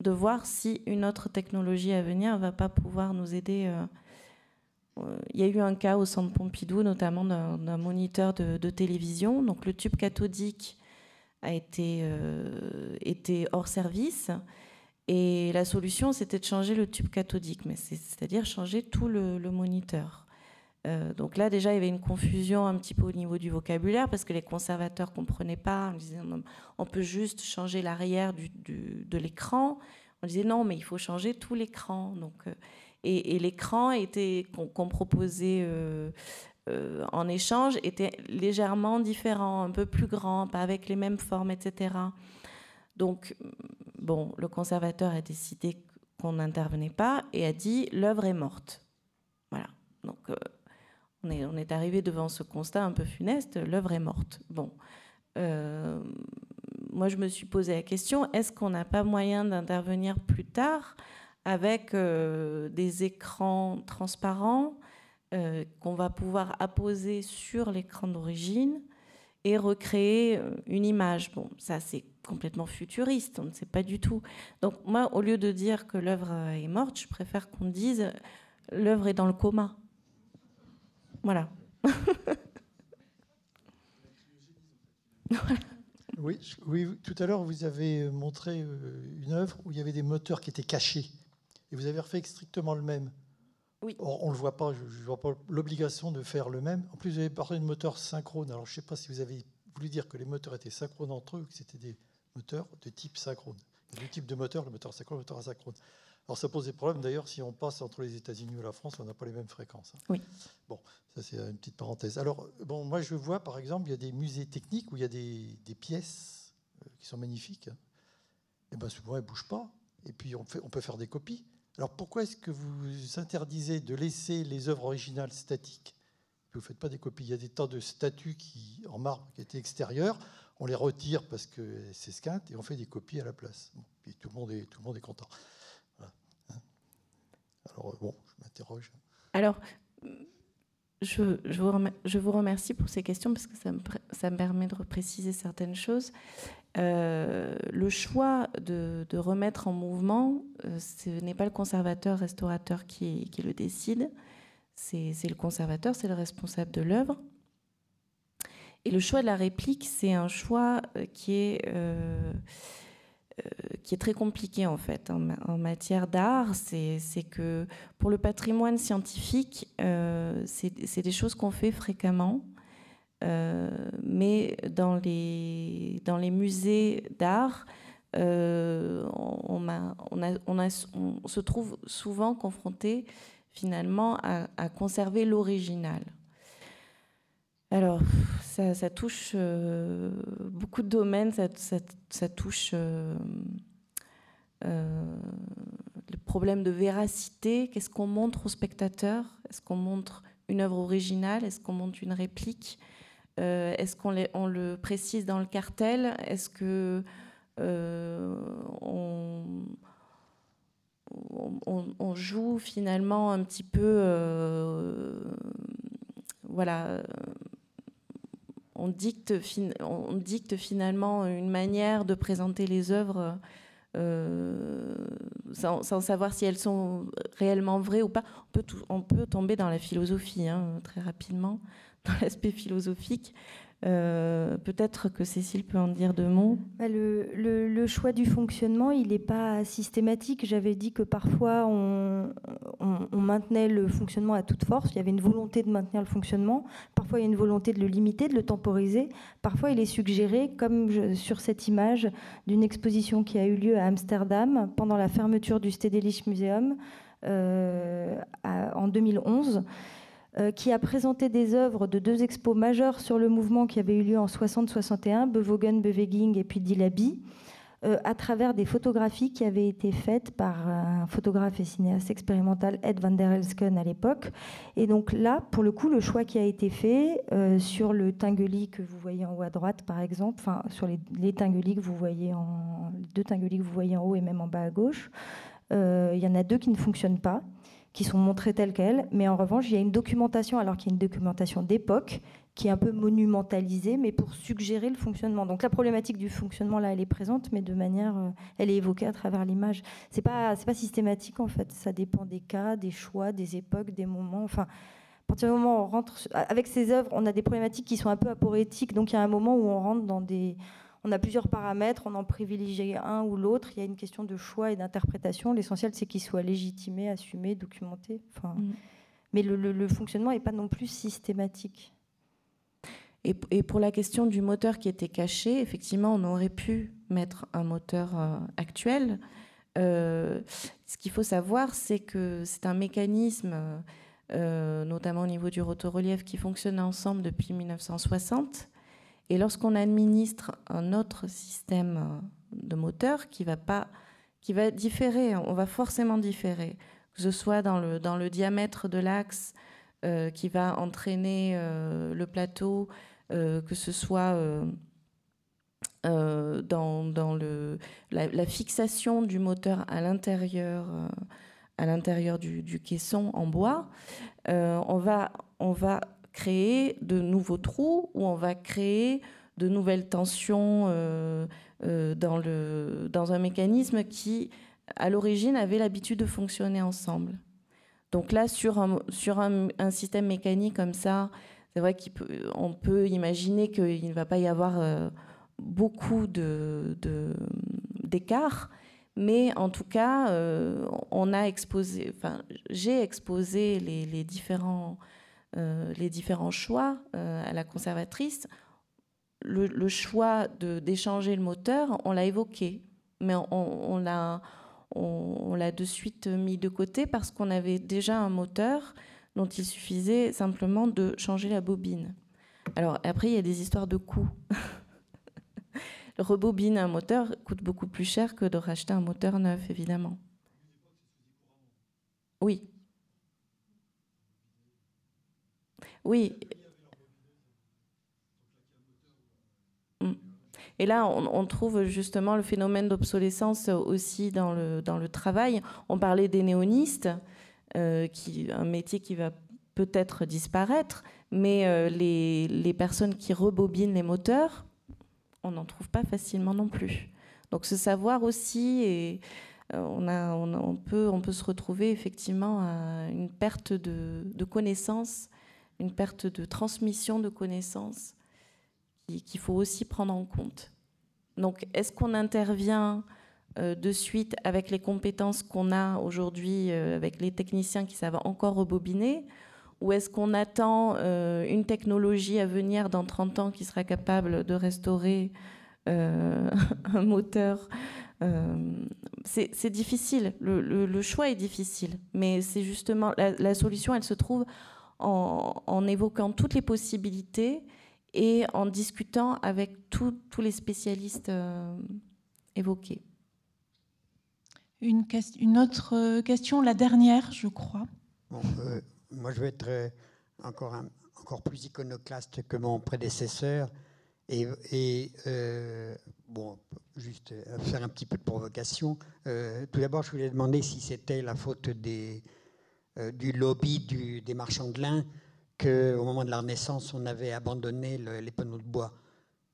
de voir si une autre technologie à venir va pas pouvoir nous aider il y a eu un cas au centre Pompidou, notamment d'un moniteur de, télévision. Donc le tube cathodique a été, euh, hors service. Et la solution, c'était de changer le tube cathodique, mais c'est-à-dire changer tout le, moniteur. Euh, donc là, déjà, il y avait une confusion un petit peu au niveau du vocabulaire parce que les conservateurs ne comprenaient pas. On disait, on peut juste changer l'arrière de l'écran. On disait non, mais il faut changer tout l'écran. Donc, euh, et, l'écran qu'on proposait euh, euh, en échange était légèrement différent, un peu plus grand, pas avec les mêmes formes, etc. Donc, bon, le conservateur a décidé qu'on n'intervenait pas et a dit l'œuvre est morte. Voilà. Donc, euh, on, est, on est arrivé devant ce constat un peu funeste l'œuvre est morte. Bon. moi, je me suis posé la question est-ce qu'on n'a pas moyen d'intervenir plus tard avec euh, des écrans transparents euh, qu'on va pouvoir apposer sur l'écran d'origine et recréer euh, une image. Bon, ça c'est complètement futuriste, on ne sait pas du tout. Donc moi, au lieu de dire que l'œuvre est morte, je préfère qu'on dise l'œuvre est dans le coma. Voilà. Oui, oui, tout à l'heure, vous avez montré une œuvre où il y avait des moteurs qui étaient cachés et vous avez refait strictement le même. Oui. on ne le voit pas, je ne vois pas l'obligation de faire le même. En plus, vous avez parlé de moteurs synchrones. Alors, je ne sais pas si vous avez voulu dire que les moteurs étaient synchrones entre eux ou que c'était des moteurs de type synchrone. Il y a deux types de moteurs, le moteur synchrone et le moteur asynchrone. Alors, ça pose des problèmes. D'ailleurs, si on passe entre les États-Unis ou la France, on n'a pas les mêmes fréquences. Hein. Oui. Bon, ça, c'est une petite parenthèse. Alors, bon, moi, je vois, par exemple, il y a des musées techniques où il y a des, des pièces euh, qui sont magnifiques. Et bien, souvent, elles ne bougent pas. Et puis, on, fait, on peut faire des copies. Alors pourquoi est-ce que vous interdisez de laisser les œuvres originales statiques? Vous ne faites pas des copies. Il y a des tas de statues qui, en marbre qui étaient extérieures. On les retire parce que c'est scinte et on fait des copies à la place. puis tout le monde est, tout le monde est content. Hein. Alors bon, je m'interroge. Alors, je, vous remercie pour ces questions parce que ça me, permet de préciser certaines choses. Euh, le choix de, remettre en mouvement, euh, ce n'est pas le conservateur, restaurateur qui, qui le décide, c'est le conservateur, c'est le responsable de l'œuvre. Et le choix de la réplique, c'est un choix euh, qui est, qui est très compliqué en fait en, matière d'art, c'est que pour le patrimoine scientifique, c'est des choses qu'on fait fréquemment. mais dans les, dans les musées d'art, on, se trouve souvent confronté finalement à, conserver l'original. Alors, ça, touche euh, beaucoup de domaines, ça, touche euh, euh, le problème de véracité. Qu'est-ce qu'on montre au spectateur? Est-ce qu'on montre une œuvre originale? Est-ce qu'on montre une réplique? Est-ce qu'on on le précise dans le cartel? Est-ce que on, joue finalement un petit peu, voilà, on dicte, finalement une manière de présenter les œuvres euh, sans, savoir si elles sont réellement vraies ou pas. On peut, on peut tomber dans la philosophie hein, très rapidement, dans l'aspect philosophique. Euh, peut-être que Cécile peut en dire deux mots. Bah, le, choix du fonctionnement, il n'est pas systématique. J'avais dit que parfois on, maintenait le fonctionnement à toute force. Il y avait une volonté de maintenir le fonctionnement. Parfois il y a une volonté de le limiter, de le temporiser. Parfois il est suggéré, comme sur cette image d'une exposition qui a eu lieu à Amsterdam pendant la fermeture du Stedelijk Museum euh, en 2011. Euh, qui a présenté des œuvres de deux expos majeures sur le mouvement qui avait eu lieu en 60-61, Bevogen, Beveging et puis Dilabi, euh, à travers des photographies qui avaient été faites par un photographe et cinéaste expérimental, Ed van der Elsken, à l'époque. Et donc là, pour le coup, le choix qui a été fait euh, sur le Tinguely que vous voyez en haut à droite, par exemple, enfin sur les, les que vous voyez en, deux que vous voyez en haut et même en bas à gauche, il y en a deux qui ne fonctionnent pas qui sont montrées telles quelles, mais en revanche, il y a une documentation, alors qu'il y a une documentation d'époque, qui est un peu monumentalisée, mais pour suggérer le fonctionnement. Donc la problématique du fonctionnement, là, elle est présente, mais de manière, euh, elle est évoquée à travers l'image. C'est pas, pas systématique, en fait. Ça dépend des cas, des choix, des époques, des moments. Enfin, à partir du moment où on rentre... Avec ces œuvres, on a des problématiques qui sont un peu aporétiques, donc il y a un moment où on rentre dans des on a plusieurs paramètres, on en privilégie un ou l'autre. Il y a une question de choix et d'interprétation. L'essentiel, c'est qu'il soit légitimé, assumé, documenté. Enfin, mm. Mais le, fonctionnement n'est pas non plus systématique. Et, pour la question du moteur qui était caché, effectivement, on aurait pu mettre un moteur euh, actuel. Euh, ce qu'il faut savoir, c'est que c'est un mécanisme, euh, notamment au niveau du rotorelief, qui fonctionne ensemble depuis 1960 et lorsqu'on administre un autre système euh, de moteur qui va pas, qui va différer, on va forcément différer, que ce soit dans le, dans le diamètre de l'axe euh, qui va entraîner euh, le plateau, que ce soit dans, dans le, la, fixation du moteur à l'intérieur à l'intérieur du, caisson en bois, on, va, on va créer de nouveaux trous, où on va créer de nouvelles tensions euh, euh, dans, le, dans un mécanisme qui, à l'origine, avait l'habitude de fonctionner ensemble. Donc là, sur un, sur un, système mécanique comme ça, c'est vrai qu'on peut, imaginer qu'il ne va pas y avoir euh, beaucoup d'écart, de, mais en tout cas, on a exposé, enfin, j'ai exposé les, les différents les différents choix euh, à la conservatrice. Le, choix d'échanger le moteur, on l'a évoqué, mais on, l'a on, l'a de suite mis de côté parce qu'on avait déjà un moteur dont il suffisait simplement de changer la bobine. Alors après, il y a des histoires de coûts. Rebobiner un moteur coûte beaucoup plus cher que de racheter un moteur neuf, évidemment. Oui, Oui. Mm. Et là, on, trouve justement le phénomène d'obsolescence aussi dans le, dans le travail. On parlait des néonistes, euh, qui, un métier qui va peut-être disparaître, mais euh, les, les, personnes qui rebobinent les moteurs, on n'en trouve pas facilement non plus. Donc ce savoir aussi, euh, on, a, on, peut, on peut se retrouver effectivement à une perte de, de connaissances une perte de transmission de connaissances qu'il faut aussi prendre en compte. Donc, est-ce qu'on intervient de suite avec les compétences qu'on a aujourd'hui, avec les techniciens qui savent encore rebobiner? Ou est-ce qu'on attend une technologie à venir dans 30 ans qui sera capable de restaurer un moteur? C'est difficile, le, choix est difficile, mais c'est justement la, solution, elle se trouve en, évoquant toutes les possibilités et en discutant avec tous les spécialistes euh, évoqués. Une, une, autre question, la dernière, je crois. Euh, moi, je vais être euh, encore, encore plus iconoclaste que mon prédécesseur. Et, et bon, juste faire un petit peu de provocation. tout d'abord, je voulais demander si c'était la faute des, euh, du lobby des marchands de lin qu'au moment de la Renaissance, on avait abandonné les panneaux de bois,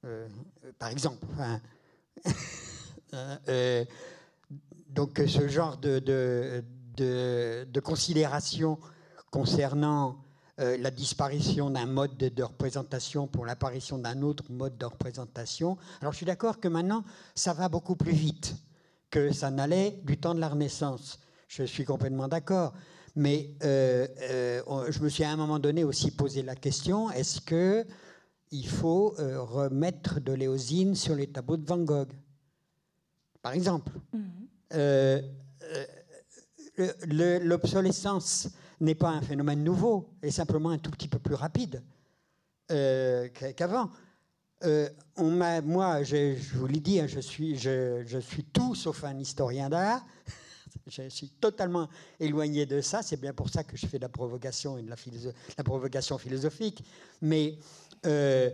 euh, par exemple. Euh, donc ce genre de, de, considération concernant la disparition d'un mode de, représentation pour l'apparition d'un autre mode de représentation. Alors je suis d'accord que maintenant, ça va beaucoup plus vite que ça n'allait du temps de la Renaissance. Je suis complètement d'accord. Mais euh, euh, je me suis à un moment donné aussi posé la question est-ce que il faut euh, remettre de l'éosine sur les tableaux de Van Gogh, par exemple mhm. L'obsolescence n'est pas un phénomène nouveau, est simplement un tout petit peu plus rapide qu'avant. moi, je, vous l'ai dit, hein, je, suis, je, je suis tout sauf un historien d'art. Je suis totalement éloigné de ça. C'est bien pour ça que je fais de la provocation et de la, provocation philosophique. Mais euh,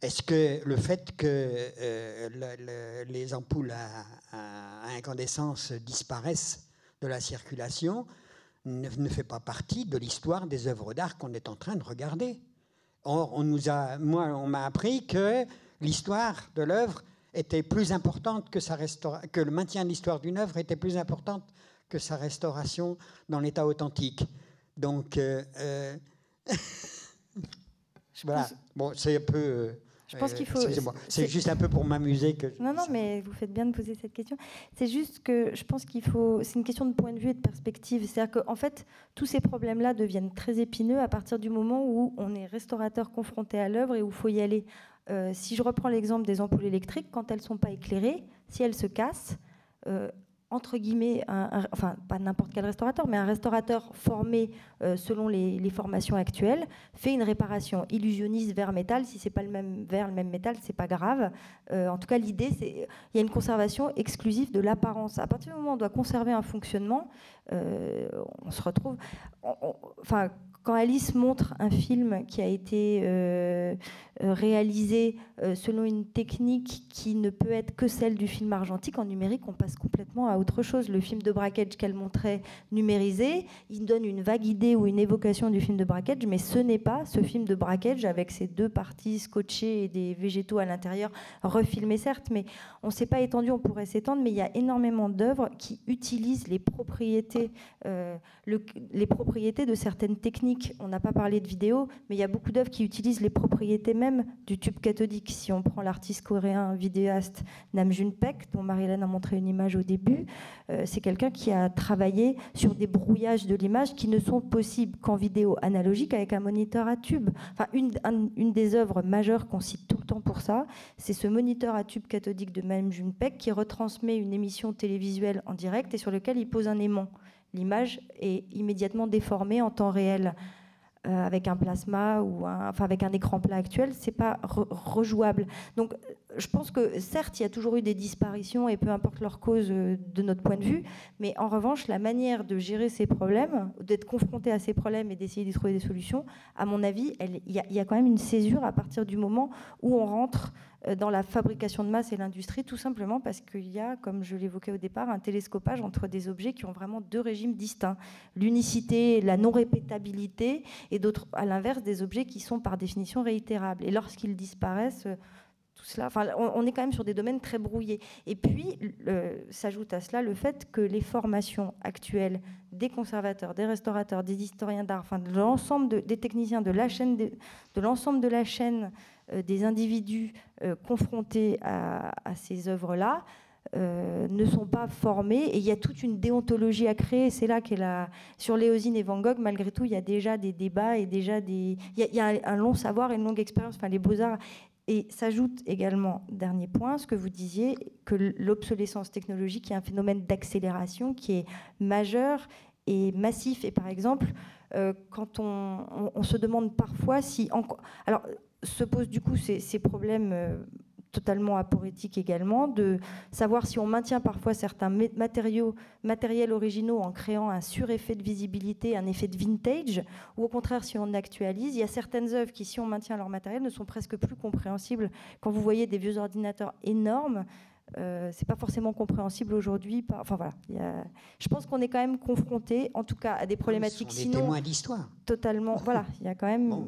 est-ce que le fait que euh, les ampoules à, incandescence disparaissent de la circulation ne, fait pas partie de l'histoire des œuvres d'art qu'on est en train de regarder Or, on nous a, moi, on m'a appris que l'histoire de l'œuvre était plus importante que, sa que le maintien de l'histoire d'une œuvre était plus importante que sa restauration dans l'état authentique. Donc, euh, euh, voilà. Bon, c'est un peu. Euh, je pense qu'il faut. C'est juste un peu pour m'amuser que. Non, non, mais vous faites bien de poser cette question. C'est juste que je pense qu'il faut. C'est une question de point de vue et de perspective. C'est-à-dire qu'en fait, tous ces problèmes-là deviennent très épineux à partir du moment où on est restaurateur confronté à l'œuvre et où il faut y aller. Si je reprends l'exemple des ampoules électriques, quand elles ne sont pas éclairées, si elles se cassent, entre guillemets, enfin pas n'importe quel restaurateur, mais un restaurateur formé euh, selon les, formations actuelles fait une réparation illusionniste vers métal. Si c'est pas le même verre, le même métal, c'est pas grave. Euh, en tout cas, l'idée, c'est il y a une conservation exclusive de l'apparence. À partir du moment où on doit conserver un fonctionnement, euh, on se retrouve, enfin quand Alice montre un film qui a été euh, euh, réalisé euh, selon une technique qui ne peut être que celle du film argentique, en numérique, on passe complètement à autre chose. Le film de braquage qu'elle montrait numérisé, il donne une vague idée ou une évocation du film de braquage, mais ce n'est pas ce film de braquage avec ses deux parties scotchées et des végétaux à l'intérieur, refilmés certes, mais on ne s'est pas étendu, on pourrait s'étendre, mais il y a énormément d'œuvres qui utilisent les propriétés, les propriétés de certaines techniques on n'a pas parlé de vidéo, mais il y a beaucoup d'œuvres qui utilisent les propriétés même du tube cathodique. Si on prend l'artiste coréen vidéaste Nam June Paik, dont Marie-Hélène a montré une image au début, euh, c'est quelqu'un qui a travaillé sur des brouillages de l'image qui ne sont possibles qu'en vidéo analogique avec un moniteur à tube. Enfin, une, une des œuvres majeures qu'on cite tout le temps pour ça, c'est ce moniteur à tube cathodique de Nam June Paik qui retransmet une émission télévisuelle en direct et sur lequel il pose un aimant l'image est immédiatement déformée en temps réel. Euh, avec un plasma ou enfin avec un écran plat actuel, c'est pas rejouable. Donc, je pense que certes, il y a toujours eu des disparitions et peu importe leur cause euh, de notre point de vue, mais en revanche, la manière de gérer ces problèmes, d'être confronté à ces problèmes et d'essayer d'y trouver des solutions, à mon avis, il y, a quand même une césure à partir du moment où on rentre dans la fabrication de masse et l'industrie, tout simplement parce qu'il y a, comme je l'évoquais au départ, un télescopage entre des objets qui ont vraiment deux régimes distincts. L'unicité, la non-répétabilité, et d'autres, à l'inverse, des objets qui sont par définition réitérables. Et lorsqu'ils disparaissent, euh, tout cela, enfin, on, est quand même sur des domaines très brouillés. Et puis, s'ajoute à cela le fait que les formations actuelles des conservateurs, des restaurateurs, des historiens d'art, enfin, de l'ensemble des techniciens de l'ensemble de la chaîne euh, des individus euh, confrontés à, ces œuvres-là ne sont pas formés et il y a toute une déontologie à créer. C'est là qu'est la sur Léosine et Van Gogh. Malgré tout, il y a déjà des débats et déjà des il y a, un long savoir et une longue expérience. Enfin, les beaux arts et s'ajoute également, dernier point, ce que vous disiez, que l'obsolescence technologique est un phénomène d'accélération qui est majeur et massif. Et par exemple, euh, quand on, se demande parfois si... alors, se posent du coup ces, problèmes euh, totalement aporétique également, de savoir si on maintient parfois certains matériaux, matériels originaux en créant un sureffet de visibilité, un effet de vintage, ou au contraire si on actualise. Il y a certaines œuvres qui, si on maintient leur matériel, ne sont presque plus compréhensibles. Quand vous voyez des vieux ordinateurs énormes, euh, c'est pas forcément compréhensible aujourd'hui. Enfin voilà, je pense qu'on est quand même confronté, en tout cas, à des problématiques. On est témoins d'histoire. Totalement. voilà, il y a quand même.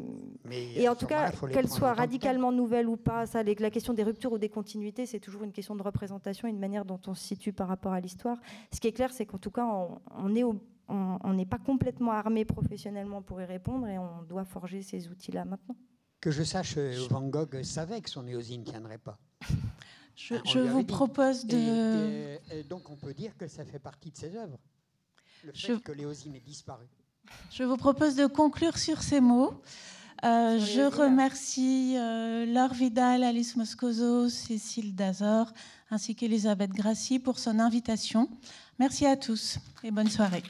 et en tout cas, qu'elles soient radicalement nouvelles ou pas, ça, la question des ruptures ou des continuités, c'est toujours une question de représentation, une manière dont on se situe par rapport à l'histoire. Ce qui est clair, c'est qu'en tout cas, on, est on n'est pas complètement armé professionnellement pour y répondre et on doit forger ces outils-là maintenant. Que je sache, euh, Van Gogh savait que son éosine ne tiendrait pas. Je, vous propose de. donc on peut dire que ça fait partie de ses œuvres. Le fait que Léosine ait disparu. Je vous propose de conclure sur ces mots. Euh, je remercie euh, Laure Vidal, Alice Moscoso, Cécile Dazor, ainsi qu'Elisabeth Grassi pour son invitation. Merci à tous et bonne soirée.